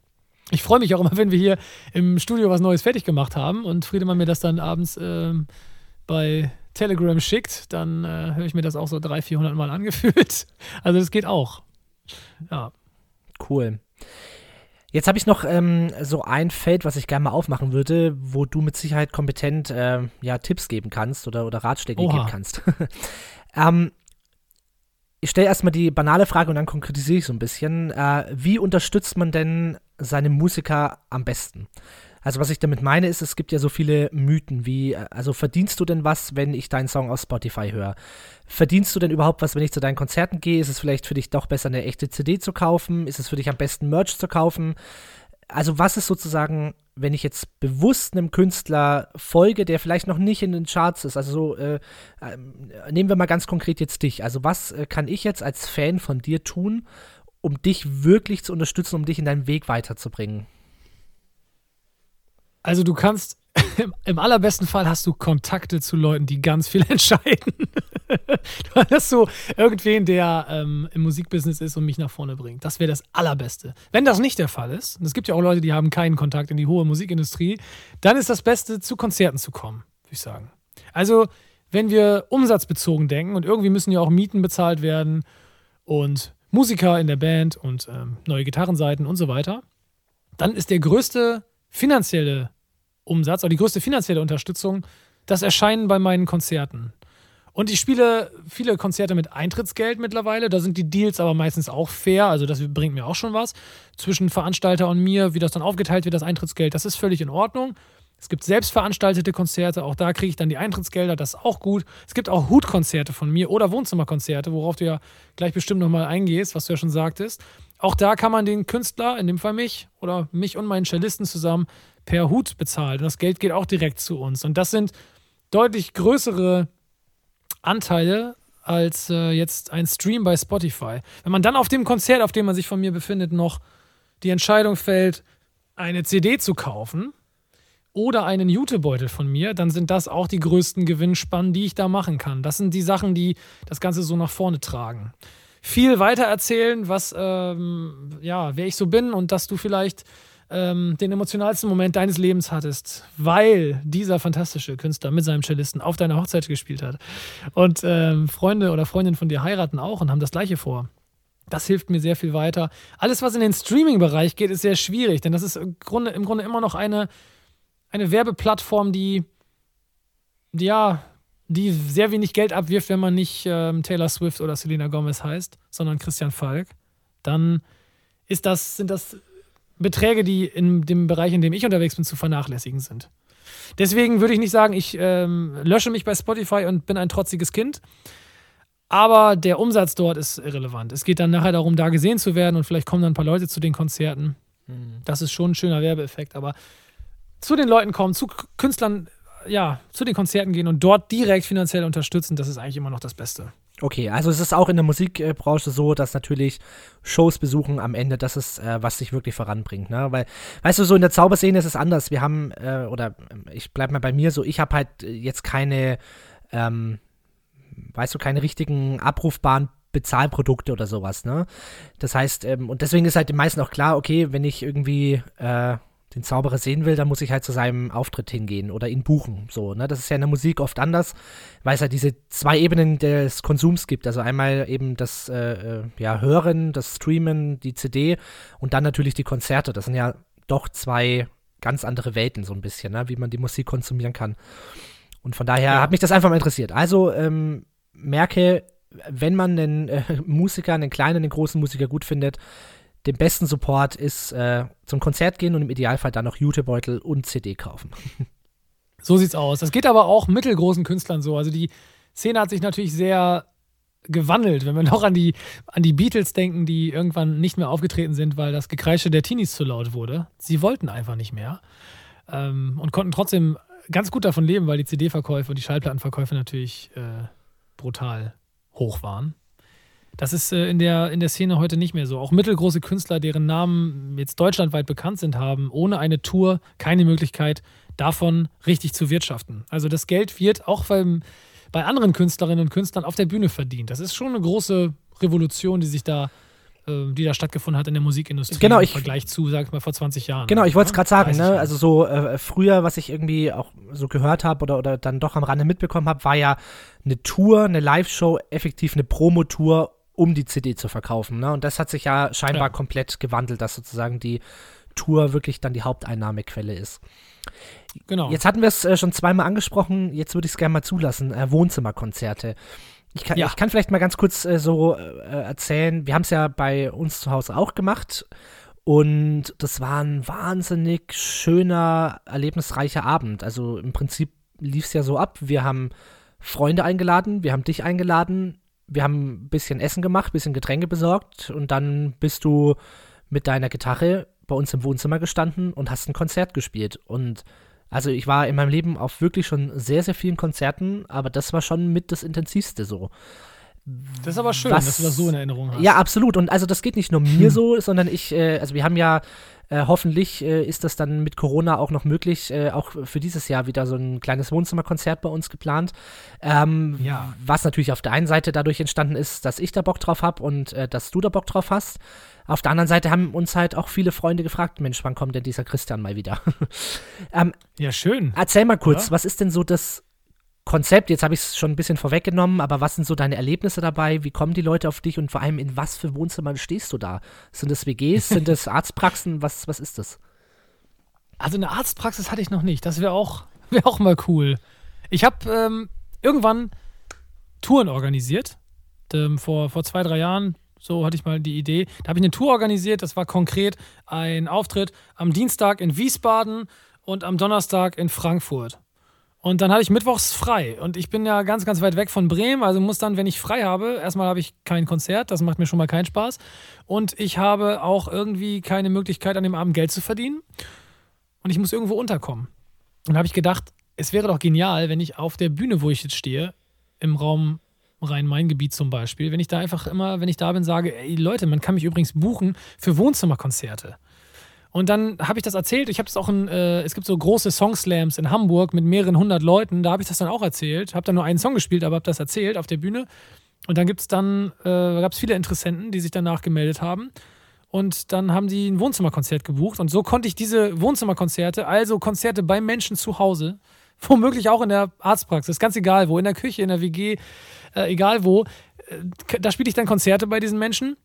Ich freue mich auch immer, wenn wir hier im Studio was Neues fertig gemacht haben und Friedemann mir das dann abends äh, bei Telegram schickt, dann äh, höre ich mir das auch so 300, 400 Mal angefühlt. Also das geht auch. Ja. Cool. Jetzt habe ich noch ähm, so ein Feld, was ich gerne mal aufmachen würde, wo du mit Sicherheit kompetent äh, ja, Tipps geben kannst oder, oder Ratschläge Oha. geben kannst. ähm, ich stelle erstmal die banale Frage und dann konkretisiere ich so ein bisschen. Äh, wie unterstützt man denn seine Musiker am besten? Also was ich damit meine ist, es gibt ja so viele Mythen wie, also verdienst du denn was, wenn ich deinen Song auf Spotify höre? Verdienst du denn überhaupt was, wenn ich zu deinen Konzerten gehe? Ist es vielleicht für dich doch besser, eine echte CD zu kaufen? Ist es für dich am besten, Merch zu kaufen? Also was ist sozusagen, wenn ich jetzt bewusst einem Künstler folge, der vielleicht noch nicht in den Charts ist? Also so, äh, äh, nehmen wir mal ganz konkret jetzt dich. Also was äh, kann ich jetzt als Fan von dir tun, um dich wirklich zu unterstützen, um dich in deinem Weg weiterzubringen? Also du kannst, im, allerbesten Fall hast du Kontakte zu Leuten, die ganz viel entscheiden. du hast so irgendwen, der ähm, im Musikbusiness ist und mich nach vorne bringt. Das wäre das Allerbeste. Wenn das nicht der Fall ist, und es gibt ja auch Leute, die haben keinen Kontakt in die hohe Musikindustrie, dann ist das Beste, zu Konzerten zu kommen, würde ich sagen. Also, wenn wir umsatzbezogen denken und irgendwie müssen ja auch Mieten bezahlt werden und Musiker in der Band und ähm, neue Gitarrenseiten und so weiter, dann ist der größte finanzielle Umsatz oder die größte finanzielle Unterstützung das Erscheinen bei meinen Konzerten. Und ich spiele viele Konzerte mit Eintrittsgeld mittlerweile. Da sind die Deals aber meistens auch fair. Also das bringt mir auch schon was. Zwischen Veranstalter und mir, wie das dann aufgeteilt wird, das Eintrittsgeld, das ist völlig in Ordnung. Es gibt selbstveranstaltete Konzerte, auch da kriege ich dann die Eintrittsgelder, das ist auch gut. Es gibt auch Hutkonzerte von mir oder Wohnzimmerkonzerte, worauf du ja gleich bestimmt nochmal eingehst, was du ja schon sagtest. Auch da kann man den Künstler, in dem Fall mich oder mich und meinen Cellisten zusammen, per Hut bezahlt. Und das Geld geht auch direkt zu uns. Und das sind deutlich größere Anteile als äh, jetzt ein Stream bei Spotify. Wenn man dann auf dem Konzert, auf dem man sich von mir befindet, noch die Entscheidung fällt, eine CD zu kaufen oder einen Jutebeutel von mir, dann sind das auch die größten Gewinnspannen, die ich da machen kann. Das sind die Sachen, die das Ganze so nach vorne tragen. Viel weiter erzählen, was, ähm, ja, wer ich so bin und dass du vielleicht ähm, den emotionalsten Moment deines Lebens hattest, weil dieser fantastische Künstler mit seinem Cellisten auf deiner Hochzeit gespielt hat. Und ähm, Freunde oder Freundinnen von dir heiraten auch und haben das Gleiche vor. Das hilft mir sehr viel weiter. Alles, was in den Streaming-Bereich geht, ist sehr schwierig, denn das ist im Grunde, im Grunde immer noch eine, eine Werbeplattform, die, ja, die sehr wenig Geld abwirft, wenn man nicht ähm, Taylor Swift oder Selena Gomez heißt, sondern Christian Falk. Dann ist das, sind das Beträge, die in dem Bereich, in dem ich unterwegs bin, zu vernachlässigen sind. Deswegen würde ich nicht sagen, ich ähm, lösche mich bei Spotify und bin ein trotziges Kind. Aber der Umsatz dort ist irrelevant. Es geht dann nachher darum, da gesehen zu werden und vielleicht kommen dann ein paar Leute zu den Konzerten. Mhm. Das ist schon ein schöner Werbeeffekt. Aber zu den Leuten kommen, zu Künstlern, ja, zu den Konzerten gehen und dort direkt finanziell unterstützen, das ist eigentlich immer noch das Beste. Okay, also es ist auch in der Musikbranche so, dass natürlich Shows besuchen am Ende das ist, äh, was sich wirklich voranbringt. Ne? Weil, weißt du, so in der Zauberszene ist es anders. Wir haben, äh, oder ich bleib mal bei mir so, ich habe halt jetzt keine, ähm, weißt du, keine richtigen abrufbaren Bezahlprodukte oder sowas, ne? Das heißt, ähm, und deswegen ist halt den meisten auch klar, okay, wenn ich irgendwie äh, den Zauberer sehen will, dann muss ich halt zu seinem Auftritt hingehen oder ihn buchen. So, ne? Das ist ja in der Musik oft anders, weil es halt diese zwei Ebenen des Konsums gibt. Also einmal eben das äh, äh ja, Hören, das Streamen, die CD und dann natürlich die Konzerte. Das sind ja doch zwei ganz andere Welten, so ein bisschen, ne? wie man die Musik konsumieren kann. Und von daher ja. hat mich das einfach mal interessiert. Also ähm, merke, wenn man einen äh, Musiker, einen kleinen, einen großen Musiker gut findet, den besten Support ist äh, zum Konzert gehen und im Idealfall dann noch Jutebeutel und CD kaufen. So sieht's aus. Das geht aber auch mittelgroßen Künstlern so. Also die Szene hat sich natürlich sehr gewandelt, wenn wir noch an die, an die Beatles denken, die irgendwann nicht mehr aufgetreten sind, weil das Gekreische der Teenies zu laut wurde. Sie wollten einfach nicht mehr ähm, und konnten trotzdem ganz gut davon leben, weil die CD-Verkäufe und die Schallplattenverkäufe natürlich äh, brutal hoch waren. Das ist äh, in, der, in der Szene heute nicht mehr so. Auch mittelgroße Künstler, deren Namen jetzt deutschlandweit bekannt sind, haben ohne eine Tour keine Möglichkeit, davon richtig zu wirtschaften. Also das Geld wird auch beim, bei anderen Künstlerinnen und Künstlern auf der Bühne verdient. Das ist schon eine große Revolution, die sich da äh, die da stattgefunden hat in der Musikindustrie genau, im ich, Vergleich zu, sag ich mal, vor 20 Jahren. Genau, ich wollte es gerade sagen, ne? Also so äh, früher, was ich irgendwie auch so gehört habe oder, oder dann doch am Rande mitbekommen habe, war ja eine Tour, eine Live-Show, effektiv eine Promotour, um die CD zu verkaufen. Ne? Und das hat sich ja scheinbar ja. komplett gewandelt, dass sozusagen die Tour wirklich dann die Haupteinnahmequelle ist. Genau. Jetzt hatten wir es äh, schon zweimal angesprochen, jetzt würde ich es gerne mal zulassen, äh, Wohnzimmerkonzerte. Ich kann, ja. ich kann vielleicht mal ganz kurz äh, so äh, erzählen, wir haben es ja bei uns zu Hause auch gemacht und das war ein wahnsinnig schöner, erlebnisreicher Abend. Also im Prinzip lief es ja so ab, wir haben Freunde eingeladen, wir haben dich eingeladen, wir haben ein bisschen Essen gemacht, ein bisschen Getränke besorgt und dann bist du mit deiner Gitarre bei uns im Wohnzimmer gestanden und hast ein Konzert gespielt und also ich war in meinem Leben auf wirklich schon sehr, sehr vielen Konzerten, aber das war schon mit das Intensivste so. Das ist aber schön, Was, dass du das so in Erinnerung hast. Ja, absolut. Und also das geht nicht nur mir hm. so, sondern ich, äh, also wir haben ja äh, hoffentlich äh, ist das dann mit Corona auch noch möglich, äh, auch für dieses Jahr wieder so ein kleines Wohnzimmerkonzert bei uns geplant. Ähm, ja. Was natürlich auf der einen Seite dadurch entstanden ist, dass ich da Bock drauf habe und äh, dass du da Bock drauf hast. Auf der anderen Seite haben uns halt auch viele Freunde gefragt, Mensch, wann kommt denn dieser Christian mal wieder? ähm, ja, schön. Erzähl mal kurz, ja. was ist denn so das Konzept? Jetzt habe ich es schon ein bisschen vorweggenommen, aber was sind so deine Erlebnisse dabei? Wie kommen die Leute auf dich und vor allem in was für Wohnzimmern stehst du da? Sind das WGs? sind das Arztpraxen? Was, was ist das? Also eine Arztpraxis hatte ich noch nicht. Das wäre auch, wär auch mal cool. Ich habe ähm, irgendwann Touren organisiert. Ähm, vor, vor zwei, drei Jahren so hatte ich mal die Idee. Da habe ich eine Tour organisiert. Das war konkret ein Auftritt am Dienstag in Wiesbaden und am Donnerstag in Frankfurt. Und dann hatte ich mittwochs frei. Und ich bin ja ganz, ganz weit weg von Bremen. Also muss dann, wenn ich frei habe, erstmal habe ich kein Konzert. Das macht mir schon mal keinen Spaß. Und ich habe auch irgendwie keine Möglichkeit, an dem Abend Geld zu verdienen. Und ich muss irgendwo unterkommen. Und da habe ich gedacht, es wäre doch genial, wenn ich auf der Bühne, wo ich jetzt stehe, im Raum Rhein-Main-Gebiet zum Beispiel, wenn ich da einfach immer, wenn ich da bin, sage, ey Leute, man kann mich übrigens buchen für Wohnzimmerkonzerte. Und dann habe ich das erzählt. Ich habe es auch in, äh, es gibt so große Songslams in Hamburg mit mehreren hundert Leuten. Da habe ich das dann auch erzählt. Habe dann nur einen Song gespielt, aber habe das erzählt auf der Bühne. Und dann gibt es dann, äh, gab es viele Interessenten, die sich danach gemeldet haben. Und dann haben die ein Wohnzimmerkonzert gebucht. Und so konnte ich diese Wohnzimmerkonzerte, also Konzerte bei Menschen zu Hause, womöglich auch in der Arztpraxis, ganz egal wo, in der Küche, in der WG, äh, egal wo. Äh, da spiele ich dann Konzerte bei diesen Menschen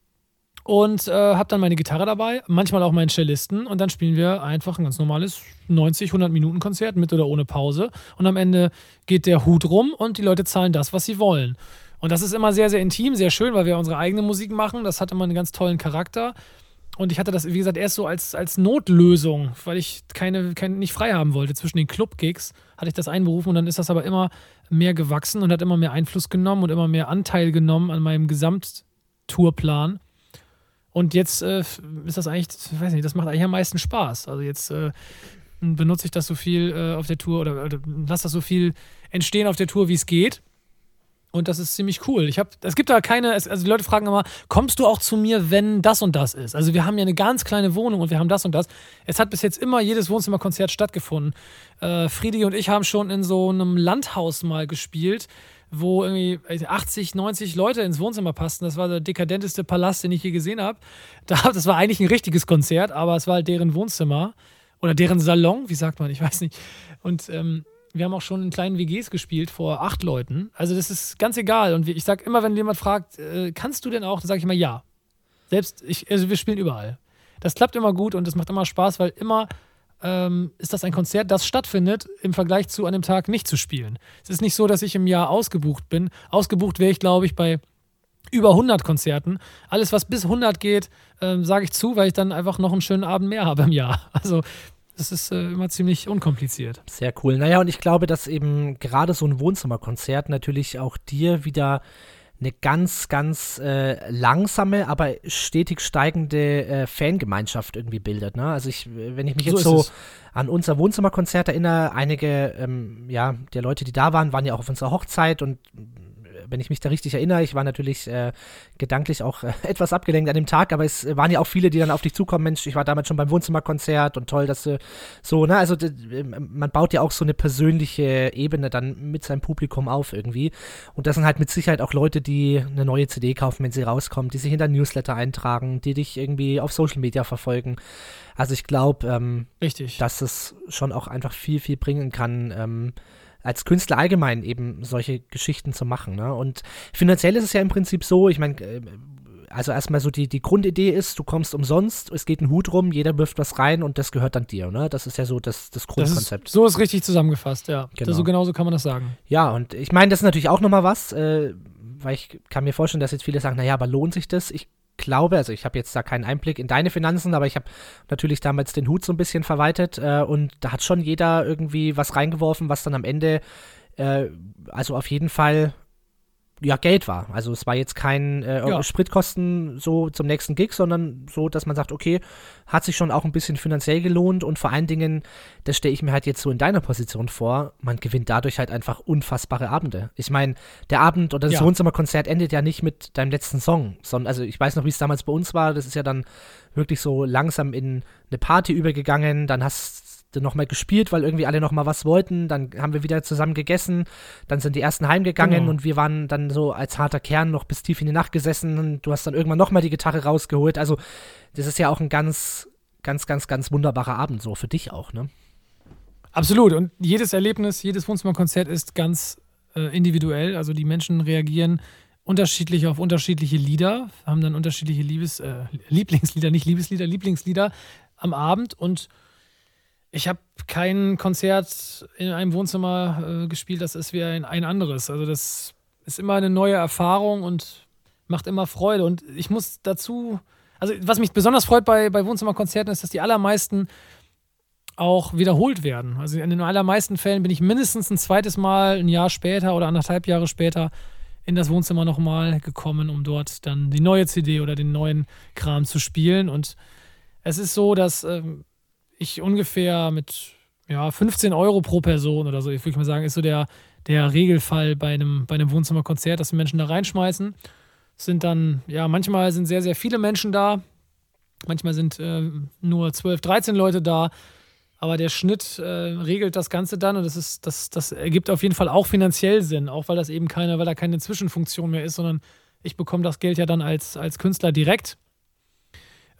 und äh, habe dann meine Gitarre dabei, manchmal auch meinen Cellisten und dann spielen wir einfach ein ganz normales 90, 100 Minuten Konzert mit oder ohne Pause und am Ende geht der Hut rum und die Leute zahlen das, was sie wollen. Und das ist immer sehr, sehr intim, sehr schön, weil wir unsere eigene Musik machen. Das hat immer einen ganz tollen Charakter. Und ich hatte das, wie gesagt, erst so als, als Notlösung, weil ich keine, keine, nicht frei haben wollte zwischen den Club-Gigs, hatte ich das einberufen und dann ist das aber immer mehr gewachsen und hat immer mehr Einfluss genommen und immer mehr Anteil genommen an meinem Gesamttourplan. Und jetzt äh, ist das eigentlich, ich weiß nicht, das macht eigentlich am meisten Spaß. Also jetzt äh, benutze ich das so viel äh, auf der Tour oder, oder lasse das so viel entstehen auf der Tour, wie es geht. Und das ist ziemlich cool. Ich habe, es gibt da keine, also die Leute fragen immer, kommst du auch zu mir, wenn das und das ist? Also wir haben ja eine ganz kleine Wohnung und wir haben das und das. Es hat bis jetzt immer jedes Wohnzimmerkonzert stattgefunden. Äh, Friedi und ich haben schon in so einem Landhaus mal gespielt, wo irgendwie 80, 90 Leute ins Wohnzimmer passten. Das war der dekadenteste Palast, den ich je gesehen habe. Das war eigentlich ein richtiges Konzert, aber es war halt deren Wohnzimmer oder deren Salon, wie sagt man, ich weiß nicht. Und ähm, wir haben auch schon in kleinen WGs gespielt vor acht Leuten. Also das ist ganz egal. Und ich sage immer, wenn jemand fragt, äh, kannst du denn auch, dann sage ich immer ja. Selbst, ich, also wir spielen überall. Das klappt immer gut und es macht immer Spaß, weil immer ähm, ist das ein Konzert, das stattfindet, im Vergleich zu einem Tag nicht zu spielen. Es ist nicht so, dass ich im Jahr ausgebucht bin. Ausgebucht wäre ich, glaube ich, bei über 100 Konzerten. Alles, was bis 100 geht, ähm, sage ich zu, weil ich dann einfach noch einen schönen Abend mehr habe im Jahr. Also das ist äh, immer ziemlich unkompliziert. Sehr cool. Naja, und ich glaube, dass eben gerade so ein Wohnzimmerkonzert natürlich auch dir wieder eine ganz, ganz äh, langsame, aber stetig steigende äh, Fangemeinschaft irgendwie bildet. Ne? Also ich, wenn ich mich so jetzt so an unser Wohnzimmerkonzert erinnere, einige ähm, ja, der Leute, die da waren, waren ja auch auf unserer Hochzeit und wenn ich mich da richtig erinnere. Ich war natürlich äh, gedanklich auch äh, etwas abgelenkt an dem Tag, aber es waren ja auch viele, die dann auf dich zukommen. Mensch, ich war damals schon beim Wohnzimmerkonzert und toll, dass du so, ne, also man baut ja auch so eine persönliche Ebene dann mit seinem Publikum auf irgendwie. Und das sind halt mit Sicherheit auch Leute, die eine neue CD kaufen, wenn sie rauskommt, die sich in dein Newsletter eintragen, die dich irgendwie auf Social Media verfolgen. Also ich glaube, ähm, dass es schon auch einfach viel, viel bringen kann, ähm, als Künstler allgemein eben solche Geschichten zu machen. Ne? Und finanziell ist es ja im Prinzip so, ich meine, äh, also erstmal so die, die Grundidee ist, du kommst umsonst, es geht ein Hut rum, jeder wirft was rein und das gehört dann dir, ne? Das ist ja so das, das Grundkonzept. Das ist, so ist richtig zusammengefasst, ja. Genau. Das, so genauso kann man das sagen. Ja, und ich meine, das ist natürlich auch nochmal was, äh, weil ich kann mir vorstellen, dass jetzt viele sagen, naja, aber lohnt sich das? Ich glaube, also ich habe jetzt da keinen Einblick in deine Finanzen, aber ich habe natürlich damals den Hut so ein bisschen verwaltet äh, und da hat schon jeder irgendwie was reingeworfen, was dann am Ende, äh, also auf jeden Fall ja, Geld war. Also es war jetzt kein äh, ja. Spritkosten so zum nächsten Gig, sondern so, dass man sagt, okay, hat sich schon auch ein bisschen finanziell gelohnt und vor allen Dingen, das stelle ich mir halt jetzt so in deiner Position vor, man gewinnt dadurch halt einfach unfassbare Abende. Ich meine, der Abend oder das ja. Wohnzimmerkonzert endet ja nicht mit deinem letzten Song, sondern, also ich weiß noch, wie es damals bei uns war, das ist ja dann wirklich so langsam in eine Party übergegangen, dann hast nochmal gespielt, weil irgendwie alle nochmal was wollten. Dann haben wir wieder zusammen gegessen. Dann sind die ersten heimgegangen genau. und wir waren dann so als harter Kern noch bis tief in die Nacht gesessen. Und du hast dann irgendwann nochmal die Gitarre rausgeholt. Also, das ist ja auch ein ganz, ganz, ganz, ganz wunderbarer Abend so für dich auch, ne? Absolut. Und jedes Erlebnis, jedes Wohnzimmerkonzert ist ganz äh, individuell. Also die Menschen reagieren unterschiedlich auf unterschiedliche Lieder, haben dann unterschiedliche Liebes, äh, Lieblingslieder, nicht Liebeslieder, Lieblingslieder am Abend und ich habe kein Konzert in einem Wohnzimmer äh, gespielt, das ist wie ein, ein anderes. Also das ist immer eine neue Erfahrung und macht immer Freude. Und ich muss dazu, also was mich besonders freut bei, bei Wohnzimmerkonzerten ist, dass die allermeisten auch wiederholt werden. Also in den allermeisten Fällen bin ich mindestens ein zweites Mal, ein Jahr später oder anderthalb Jahre später in das Wohnzimmer nochmal gekommen, um dort dann die neue CD oder den neuen Kram zu spielen. Und es ist so, dass ähm, ich ungefähr mit ja, 15 Euro pro Person oder so, ich würde mal sagen, ist so der, der Regelfall bei einem, bei einem Wohnzimmerkonzert, dass die Menschen da reinschmeißen. Sind dann, ja, manchmal sind sehr, sehr viele Menschen da. Manchmal sind äh, nur 12, 13 Leute da. Aber der Schnitt äh, regelt das Ganze dann und das, ist, das, das ergibt auf jeden Fall auch finanziell Sinn, auch weil das eben keine, weil da keine Zwischenfunktion mehr ist, sondern ich bekomme das Geld ja dann als, als Künstler direkt.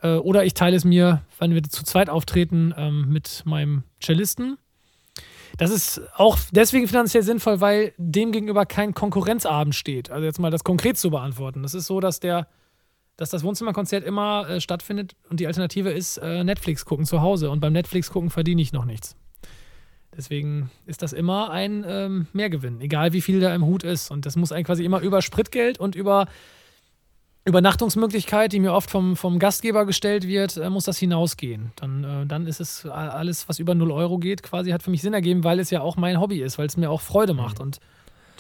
Äh, oder ich teile es mir, wenn wir zu zweit auftreten, ähm, mit meinem Cellisten. Das ist auch deswegen finanziell sinnvoll, weil dem gegenüber kein Konkurrenzabend steht. Also jetzt mal das konkret zu beantworten. Das ist so, dass der, dass das Wohnzimmerkonzert immer äh, stattfindet und die Alternative ist äh, Netflix gucken zu Hause. Und beim Netflix gucken verdiene ich noch nichts. Deswegen ist das immer ein ähm, Mehrgewinn, egal wie viel da im Hut ist. Und das muss eigentlich quasi immer über Spritgeld und über Übernachtungsmöglichkeit, die mir oft vom, vom Gastgeber gestellt wird, äh, muss das hinausgehen. Dann, äh, dann ist es alles, was über 0 Euro geht, quasi hat für mich Sinn ergeben, weil es ja auch mein Hobby ist, weil es mir auch Freude macht. Mhm. Und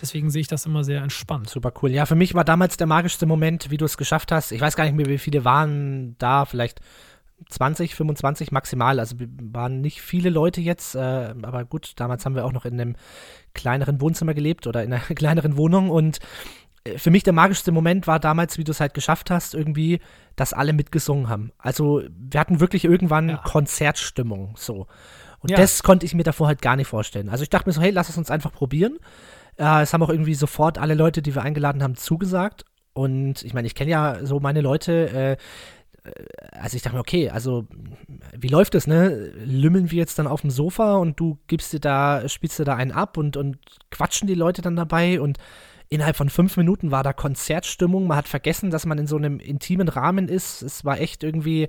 deswegen sehe ich das immer sehr entspannt. Super cool. Ja, für mich war damals der magischste Moment, wie du es geschafft hast. Ich weiß gar nicht mehr, wie viele waren da, vielleicht 20, 25 maximal. Also waren nicht viele Leute jetzt, äh, aber gut, damals haben wir auch noch in einem kleineren Wohnzimmer gelebt oder in einer kleineren Wohnung und für mich der magischste Moment war damals, wie du es halt geschafft hast, irgendwie, dass alle mitgesungen haben. Also wir hatten wirklich irgendwann ja. Konzertstimmung so. Und ja. das konnte ich mir davor halt gar nicht vorstellen. Also ich dachte mir so, hey, lass es uns einfach probieren. Äh, es haben auch irgendwie sofort alle Leute, die wir eingeladen haben, zugesagt. Und ich meine, ich kenne ja so meine Leute, äh, also ich dachte mir, okay, also wie läuft das, ne? Lümmeln wir jetzt dann auf dem Sofa und du gibst dir da, spielst dir da einen ab und, und quatschen die Leute dann dabei und innerhalb von fünf Minuten war da Konzertstimmung. Man hat vergessen, dass man in so einem intimen Rahmen ist. Es war echt irgendwie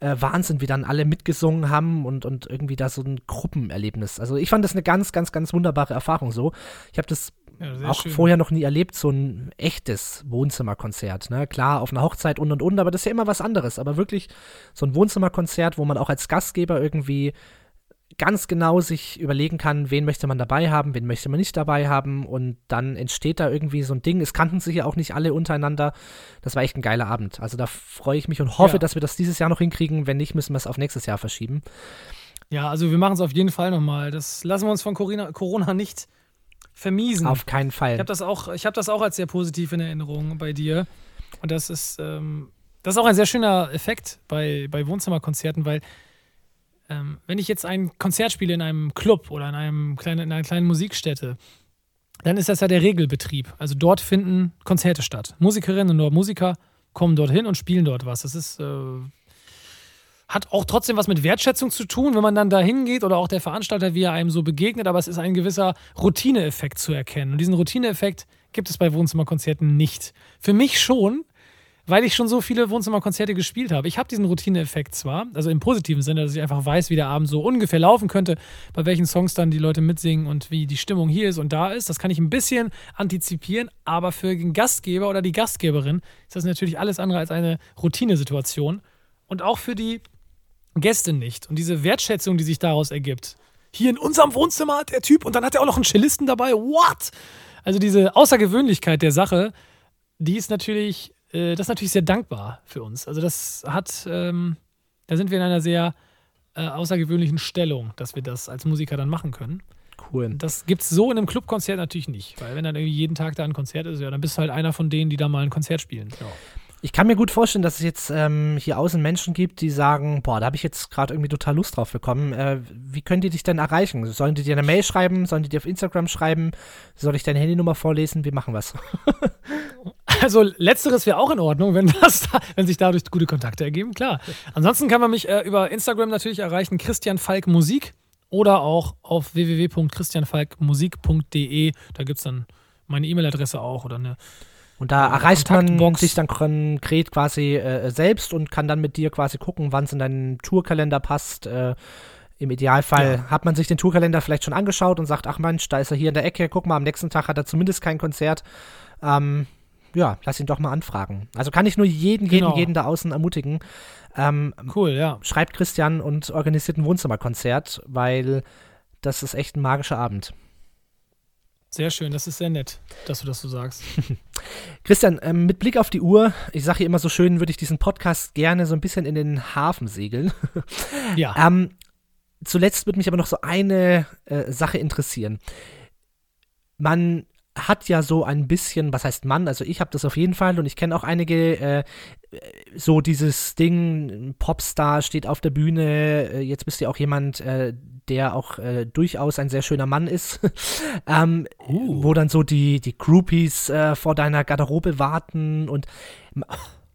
äh, Wahnsinn, wie dann alle mitgesungen haben und, und irgendwie da so ein Gruppenerlebnis. Also ich fand das eine ganz, ganz, ganz wunderbare Erfahrung so. Ich habe das ja, auch schön. vorher noch nie erlebt, so ein echtes Wohnzimmerkonzert. Ne? Klar, auf einer Hochzeit und und und, aber das ist ja immer was anderes. Aber wirklich so ein Wohnzimmerkonzert, wo man auch als Gastgeber irgendwie ganz genau sich überlegen kann, wen möchte man dabei haben, wen möchte man nicht dabei haben und dann entsteht da irgendwie so ein Ding. Es kannten sich ja auch nicht alle untereinander. Das war echt ein geiler Abend. Also da freue ich mich und hoffe, ja. dass wir das dieses Jahr noch hinkriegen. Wenn nicht, müssen wir es auf nächstes Jahr verschieben. Ja, also wir machen es auf jeden Fall nochmal. Das lassen wir uns von Corona, Corona nicht vermiesen. Auf keinen Fall. Ich habe das, auch, ich hab das auch als sehr positiv in Erinnerung bei dir. Und das ist, ähm, das ist auch ein sehr schöner Effekt bei, bei Wohnzimmerkonzerten, weil ähm, wenn ich jetzt ein Konzert spiele in einem Club oder in, einem kleinen, in einer kleinen Musikstätte, dann ist das ja der Regelbetrieb. Also dort finden Konzerte statt. Musikerinnen und Musiker kommen dorthin und spielen dort was. Das ist, äh, hat auch trotzdem was mit Wertschätzung zu tun, wenn man dann da hingeht oder auch der Veranstalter, wie er einem so begegnet, aber es ist ein gewisser Routineeffekt zu erkennen. Und diesen Routineeffekt gibt es bei Wohnzimmerkonzerten nicht. Für mich schon, weil ich schon so viele Wohnzimmerkonzerte gespielt habe. Ich habe diesen Routineeffekt zwar, also im positiven Sinne, dass ich einfach weiß, wie der Abend so ungefähr laufen könnte, bei welchen Songs dann die Leute mitsingen und wie die Stimmung hier ist und da ist. Das kann ich ein bisschen antizipieren, aber für den Gastgeber oder die Gastgeberin ist das natürlich alles andere als eine Routinesituation. Und auch für die Gäste nicht. Und diese Wertschätzung, die sich daraus ergibt. Hier in unserem Wohnzimmer hat der Typ und dann hat er auch noch einen Cellisten dabei. What? Also diese Außergewöhnlichkeit der Sache, die ist natürlich äh, das ist natürlich sehr dankbar für uns. Also das hat, ähm, da sind wir in einer sehr äh, außergewöhnlichen Stellung, dass wir das als Musiker dann machen können. Cool. Das gibt es so in einem Clubkonzert natürlich nicht, weil wenn dann irgendwie jeden Tag da ein Konzert ist, ja, dann bist du halt einer von denen, die da mal ein Konzert spielen. Ja. Ich kann mir gut vorstellen, dass es jetzt ähm, hier außen Menschen gibt, die sagen, boah, da habe ich jetzt gerade irgendwie total Lust drauf bekommen. Äh, wie können die dich denn erreichen? Sollen die dir eine Mail schreiben? Sollen die dir auf Instagram schreiben? Soll ich deine Handynummer vorlesen? Wie machen wir es? Also letzteres wäre auch in Ordnung, wenn, das da, wenn sich dadurch gute Kontakte ergeben, klar. Ansonsten kann man mich äh, über Instagram natürlich erreichen, Christian Falk Musik oder auch auf www.christianfalkmusik.de. Da gibt es dann meine E-Mail-Adresse auch oder eine und da erreicht man sich dann konkret quasi äh, selbst und kann dann mit dir quasi gucken, wann es in deinen Tourkalender passt. Äh, Im Idealfall ja. hat man sich den Tourkalender vielleicht schon angeschaut und sagt, ach Mensch, da ist er hier in der Ecke, guck mal, am nächsten Tag hat er zumindest kein Konzert. Ähm, ja, lass ihn doch mal anfragen. Also kann ich nur jeden, jeden, genau. jeden da außen ermutigen. Ähm, cool, ja. Schreibt Christian und organisiert ein Wohnzimmerkonzert, weil das ist echt ein magischer Abend. Sehr schön, das ist sehr nett, dass du das so sagst. Christian, ähm, mit Blick auf die Uhr, ich sage hier immer so schön, würde ich diesen Podcast gerne so ein bisschen in den Hafen segeln. ja. ähm, zuletzt würde mich aber noch so eine äh, Sache interessieren. Man hat ja so ein bisschen, was heißt Mann, also ich habe das auf jeden Fall und ich kenne auch einige, äh, so dieses Ding, Popstar steht auf der Bühne, äh, jetzt bist du ja auch jemand, äh, der auch äh, durchaus ein sehr schöner Mann ist, ähm, uh. wo dann so die, die Groupies äh, vor deiner Garderobe warten und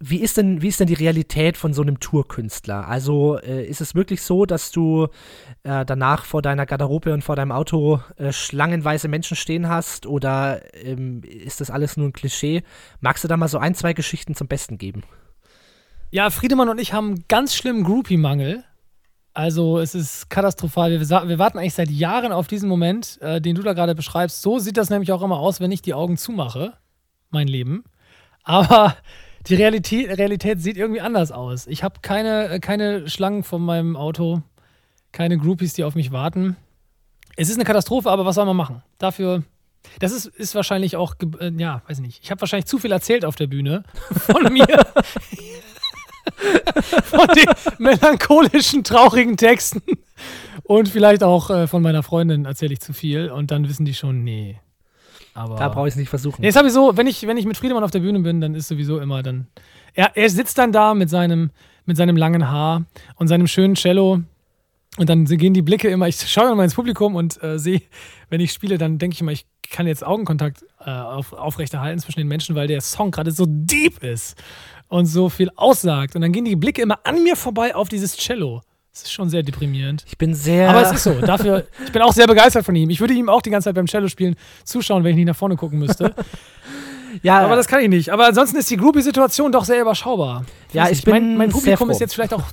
wie ist denn, wie ist denn die Realität von so einem Tourkünstler? Also äh, ist es wirklich so, dass du äh, danach vor deiner Garderobe und vor deinem Auto äh, schlangenweise Menschen stehen hast oder ähm, ist das alles nur ein Klischee? Magst du da mal so ein, zwei Geschichten zum Besten geben? Ja, Friedemann und ich haben einen ganz schlimmen Groupie-Mangel. Also es ist katastrophal. Wir, wir, warten eigentlich seit Jahren auf diesen Moment, äh, den du da gerade beschreibst. So sieht das nämlich auch immer aus, wenn ich die Augen zumache. Mein Leben. Aber die Realität, Realität sieht irgendwie anders aus. Ich habe keine, äh, keine Schlangen von meinem Auto, keine Groupies, die auf mich warten. Es ist eine Katastrophe, aber was soll man machen? Dafür, das ist, ist wahrscheinlich auch, äh, ja, weiß nicht. Ich habe wahrscheinlich zu viel erzählt auf der Bühne von mir. von den melancholischen, traurigen Texten. Und vielleicht auch äh, von meiner Freundin erzähle ich zu viel. Und dann wissen die schon, nee, aber da brauche ich es nicht versuchen. Nee, habe so, wenn ich, wenn ich mit Friedemann auf der Bühne bin, dann ist sowieso immer dann. Er, er sitzt dann da mit seinem, mit seinem langen Haar und seinem schönen Cello. Und dann gehen die Blicke immer, ich schaue immer ins Publikum und äh, sehe, wenn ich spiele, dann denke ich immer, ich kann jetzt Augenkontakt äh, auf, aufrechterhalten zwischen den Menschen, weil der Song gerade so deep ist und so viel aussagt. Und dann gehen die Blicke immer an mir vorbei auf dieses Cello. Das ist schon sehr deprimierend. Ich bin sehr. Aber es ist so. Dafür, ich bin auch sehr begeistert von ihm. Ich würde ihm auch die ganze Zeit beim Cello spielen zuschauen, wenn ich nicht nach vorne gucken müsste. ja, aber das kann ich nicht. Aber ansonsten ist die Groupie-Situation doch sehr überschaubar. Ja, ich, ich bin. Mein, mein Publikum ist jetzt vielleicht auch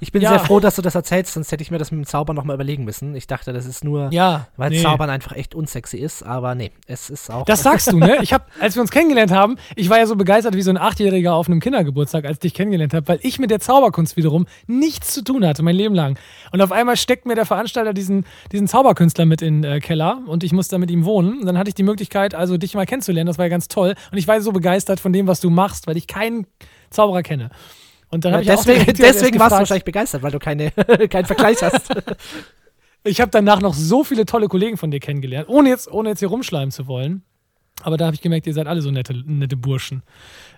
ich bin ja. sehr froh, dass du das erzählst, sonst hätte ich mir das mit dem Zaubern nochmal überlegen müssen. Ich dachte, das ist nur, ja, weil nee. Zaubern einfach echt unsexy ist, aber nee, es ist auch. Das sagst du, ne? Ich hab, als wir uns kennengelernt haben, ich war ja so begeistert wie so ein Achtjähriger auf einem Kindergeburtstag, als ich dich kennengelernt habe, weil ich mit der Zauberkunst wiederum nichts zu tun hatte, mein Leben lang. Und auf einmal steckt mir der Veranstalter diesen, diesen Zauberkünstler mit in den äh, Keller und ich musste mit ihm wohnen. Und dann hatte ich die Möglichkeit, also dich mal kennenzulernen, das war ja ganz toll. Und ich war so begeistert von dem, was du machst, weil ich keinen Zauberer kenne. Und dann ja, deswegen, deswegen warst du wahrscheinlich begeistert, weil du keine, keinen Vergleich hast. ich habe danach noch so viele tolle Kollegen von dir kennengelernt, ohne jetzt, ohne jetzt hier rumschleimen zu wollen. Aber da habe ich gemerkt, ihr seid alle so nette, nette Burschen.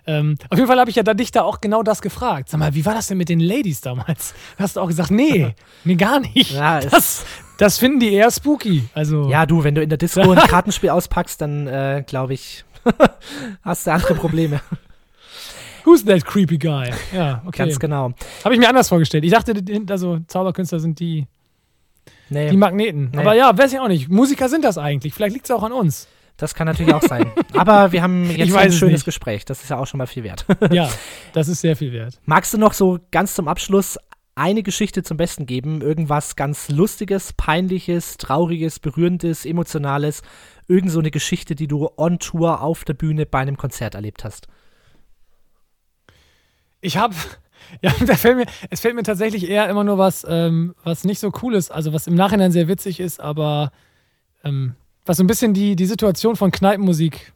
Ähm, auf jeden Fall habe ich ja da dich da auch genau das gefragt. Sag mal, wie war das denn mit den Ladies damals? Da hast du auch gesagt, nee, nee, gar nicht. Ja, das, das finden die eher spooky. Also, Ja, du, wenn du in der Disco ein Kartenspiel auspackst, dann äh, glaube ich, hast du andere Probleme. Who's that creepy guy? Ja, okay. Ganz genau. Habe ich mir anders vorgestellt. Ich dachte, also Zauberkünstler sind die, Nee, die Magneten. Nee. Aber ja, weiß ich auch nicht. Musiker sind das eigentlich. Vielleicht liegt es auch an uns. das kann natürlich auch sein. Aber wir haben jetzt ein es schönes. Gespräch. Das ist ja auch schon mal viel wert. Ja, das ist sehr viel wert. Magst du noch so ganz zum Abschluss eine Geschichte zum Besten geben? Irgendwas ganz Lustiges, Peinliches, Trauriges, Berührendes, Emotionales? Irgend so eine Geschichte, die du on Tour auf der Bühne bei einem Konzert erlebt hast? Ich habe, ja, da fällt mir, es fällt mir tatsächlich eher immer nur was, ähm, was nicht so cool ist, also was im Nachhinein sehr witzig ist, aber ähm, was so ein bisschen die, die Situation von Kneipenmusik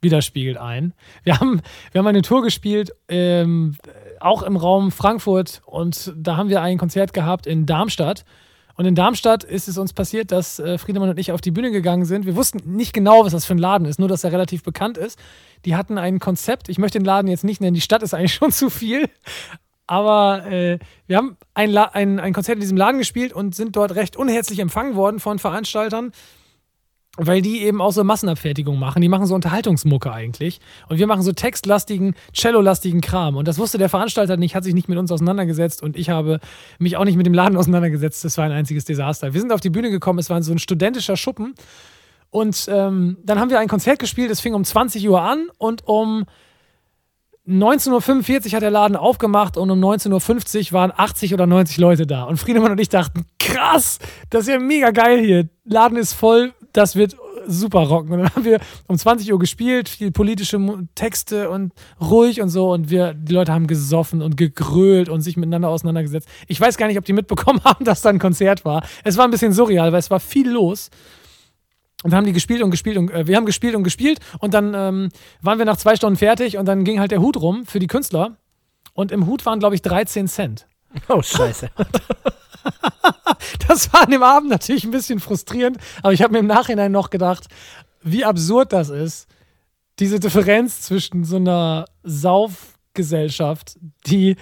widerspiegelt ein. Wir haben, wir haben eine Tour gespielt, ähm, auch im Raum Frankfurt und da haben wir ein Konzert gehabt in Darmstadt. Und in Darmstadt ist es uns passiert, dass äh, Friedemann und ich auf die Bühne gegangen sind. Wir wussten nicht genau, was das für ein Laden ist, nur dass er relativ bekannt ist. Die hatten ein Konzept, ich möchte den Laden jetzt nicht nennen, die Stadt ist eigentlich schon zu viel. Aber äh, wir haben ein, ein, ein Konzert in diesem Laden gespielt und sind dort recht unherzlich empfangen worden von Veranstaltern, weil die eben auch so Massenabfertigung machen. Die machen so Unterhaltungsmucke eigentlich. Und wir machen so textlastigen, Cello-lastigen Kram. Und das wusste der Veranstalter nicht, hat sich nicht mit uns auseinandergesetzt und ich habe mich auch nicht mit dem Laden auseinandergesetzt. Das war ein einziges Desaster. Wir sind auf die Bühne gekommen, es war so ein studentischer Schuppen. Und ähm, dann haben wir ein Konzert gespielt, es fing um 20 Uhr an und um 19.45 Uhr hat der Laden aufgemacht und um 19.50 Uhr waren 80 oder 90 Leute da. Und Friedemann und ich dachten, krass, das ist ja mega geil hier. Laden ist voll, das wird super rocken. Und dann haben wir um 20 Uhr gespielt, viel politische Texte und ruhig und so. Und wir, die Leute haben gesoffen und gegrölt und sich miteinander auseinandergesetzt. Ich weiß gar nicht, ob die mitbekommen haben, dass da ein Konzert war. Es war ein bisschen surreal, weil es war viel los. Und dann haben die gespielt und gespielt und äh, wir haben gespielt und gespielt und dann ähm, waren wir nach zwei Stunden fertig und dann ging halt der Hut rum für die Künstler und im Hut waren glaube ich 13 Cent. Oh, scheiße. Das war an dem Abend natürlich ein bisschen frustrierend, aber ich habe mir im Nachhinein noch gedacht, wie absurd das ist, diese Differenz zwischen so einer Saufgesellschaft, die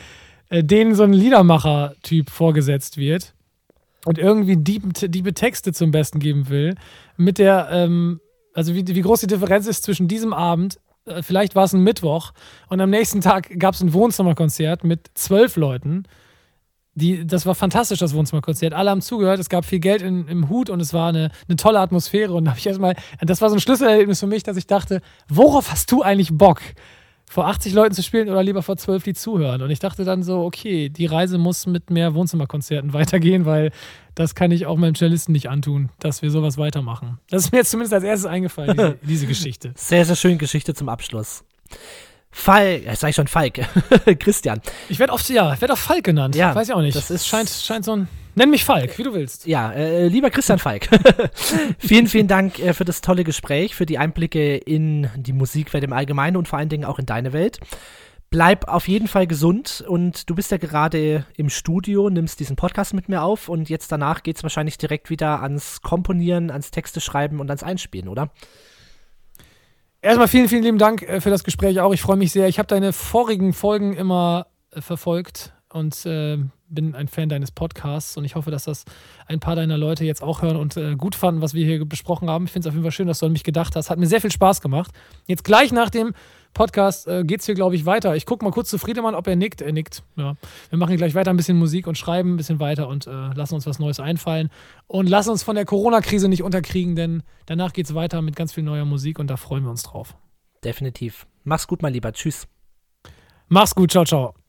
äh, denen so ein Liedermacher-Typ vorgesetzt wird und irgendwie diebe, Texte zum Besten geben will, mit der, ähm, also wie, wie groß die Differenz ist zwischen diesem Abend, äh, vielleicht war es ein Mittwoch, und am nächsten Tag gab es ein Wohnzimmerkonzert mit zwölf Leuten. Die, das war fantastisch, das Wohnzimmerkonzert. Alle haben zugehört, es gab viel Geld in, im Hut und es war eine, eine tolle Atmosphäre. Und da habe ich erstmal, das war so ein Schlüsselerlebnis für mich, dass ich dachte, worauf hast du eigentlich Bock? Vor 80 Leuten zu spielen oder lieber vor 12, die zuhören? Und ich dachte dann so, okay, die Reise muss mit mehr Wohnzimmerkonzerten weitergehen, weil das kann ich auch meinem Cellisten nicht antun, dass wir sowas weitermachen. Das ist mir jetzt zumindest als erstes eingefallen, diese, diese Geschichte. Sehr, sehr schöne Geschichte zum Abschluss. Falk, ja, sag ich schon Falk, Christian. Ich werde oft, ja, ich werde auch Falk genannt. Ja, Weiß ich auch nicht. das ist- scheint, scheint so ein. Nenn mich Falk, wie du willst. Ja, äh, lieber Christian Falk, vielen, vielen Dank äh, für das tolle Gespräch, für die Einblicke in die Musikwelt im Allgemeinen und vor allen Dingen auch in deine Welt. Bleib auf jeden Fall gesund und du bist ja gerade im Studio, nimmst diesen Podcast mit mir auf und jetzt danach geht es wahrscheinlich direkt wieder ans Komponieren, ans Texte schreiben und ans Einspielen, oder? Erstmal vielen, vielen lieben Dank äh, für das Gespräch auch. Ich freue mich sehr. Ich habe deine vorigen Folgen immer äh, verfolgt und äh, bin ein Fan deines Podcasts und ich hoffe, dass das ein paar deiner Leute jetzt auch hören und äh, gut fanden, was wir hier besprochen haben. Ich finde es auf jeden Fall schön, dass du an mich gedacht hast. Hat mir sehr viel Spaß gemacht. Jetzt gleich nach dem Podcast äh, geht es hier, glaube ich, weiter. Ich gucke mal kurz zu Friedemann, ob er nickt. Er nickt. Ja. Wir machen gleich weiter ein bisschen Musik und schreiben ein bisschen weiter und äh, lassen uns was Neues einfallen. Und lassen uns von der Corona-Krise nicht unterkriegen, denn danach geht es weiter mit ganz viel neuer Musik und da freuen wir uns drauf. Definitiv. Mach's gut, mein Lieber. Tschüss. Mach's gut, ciao, ciao.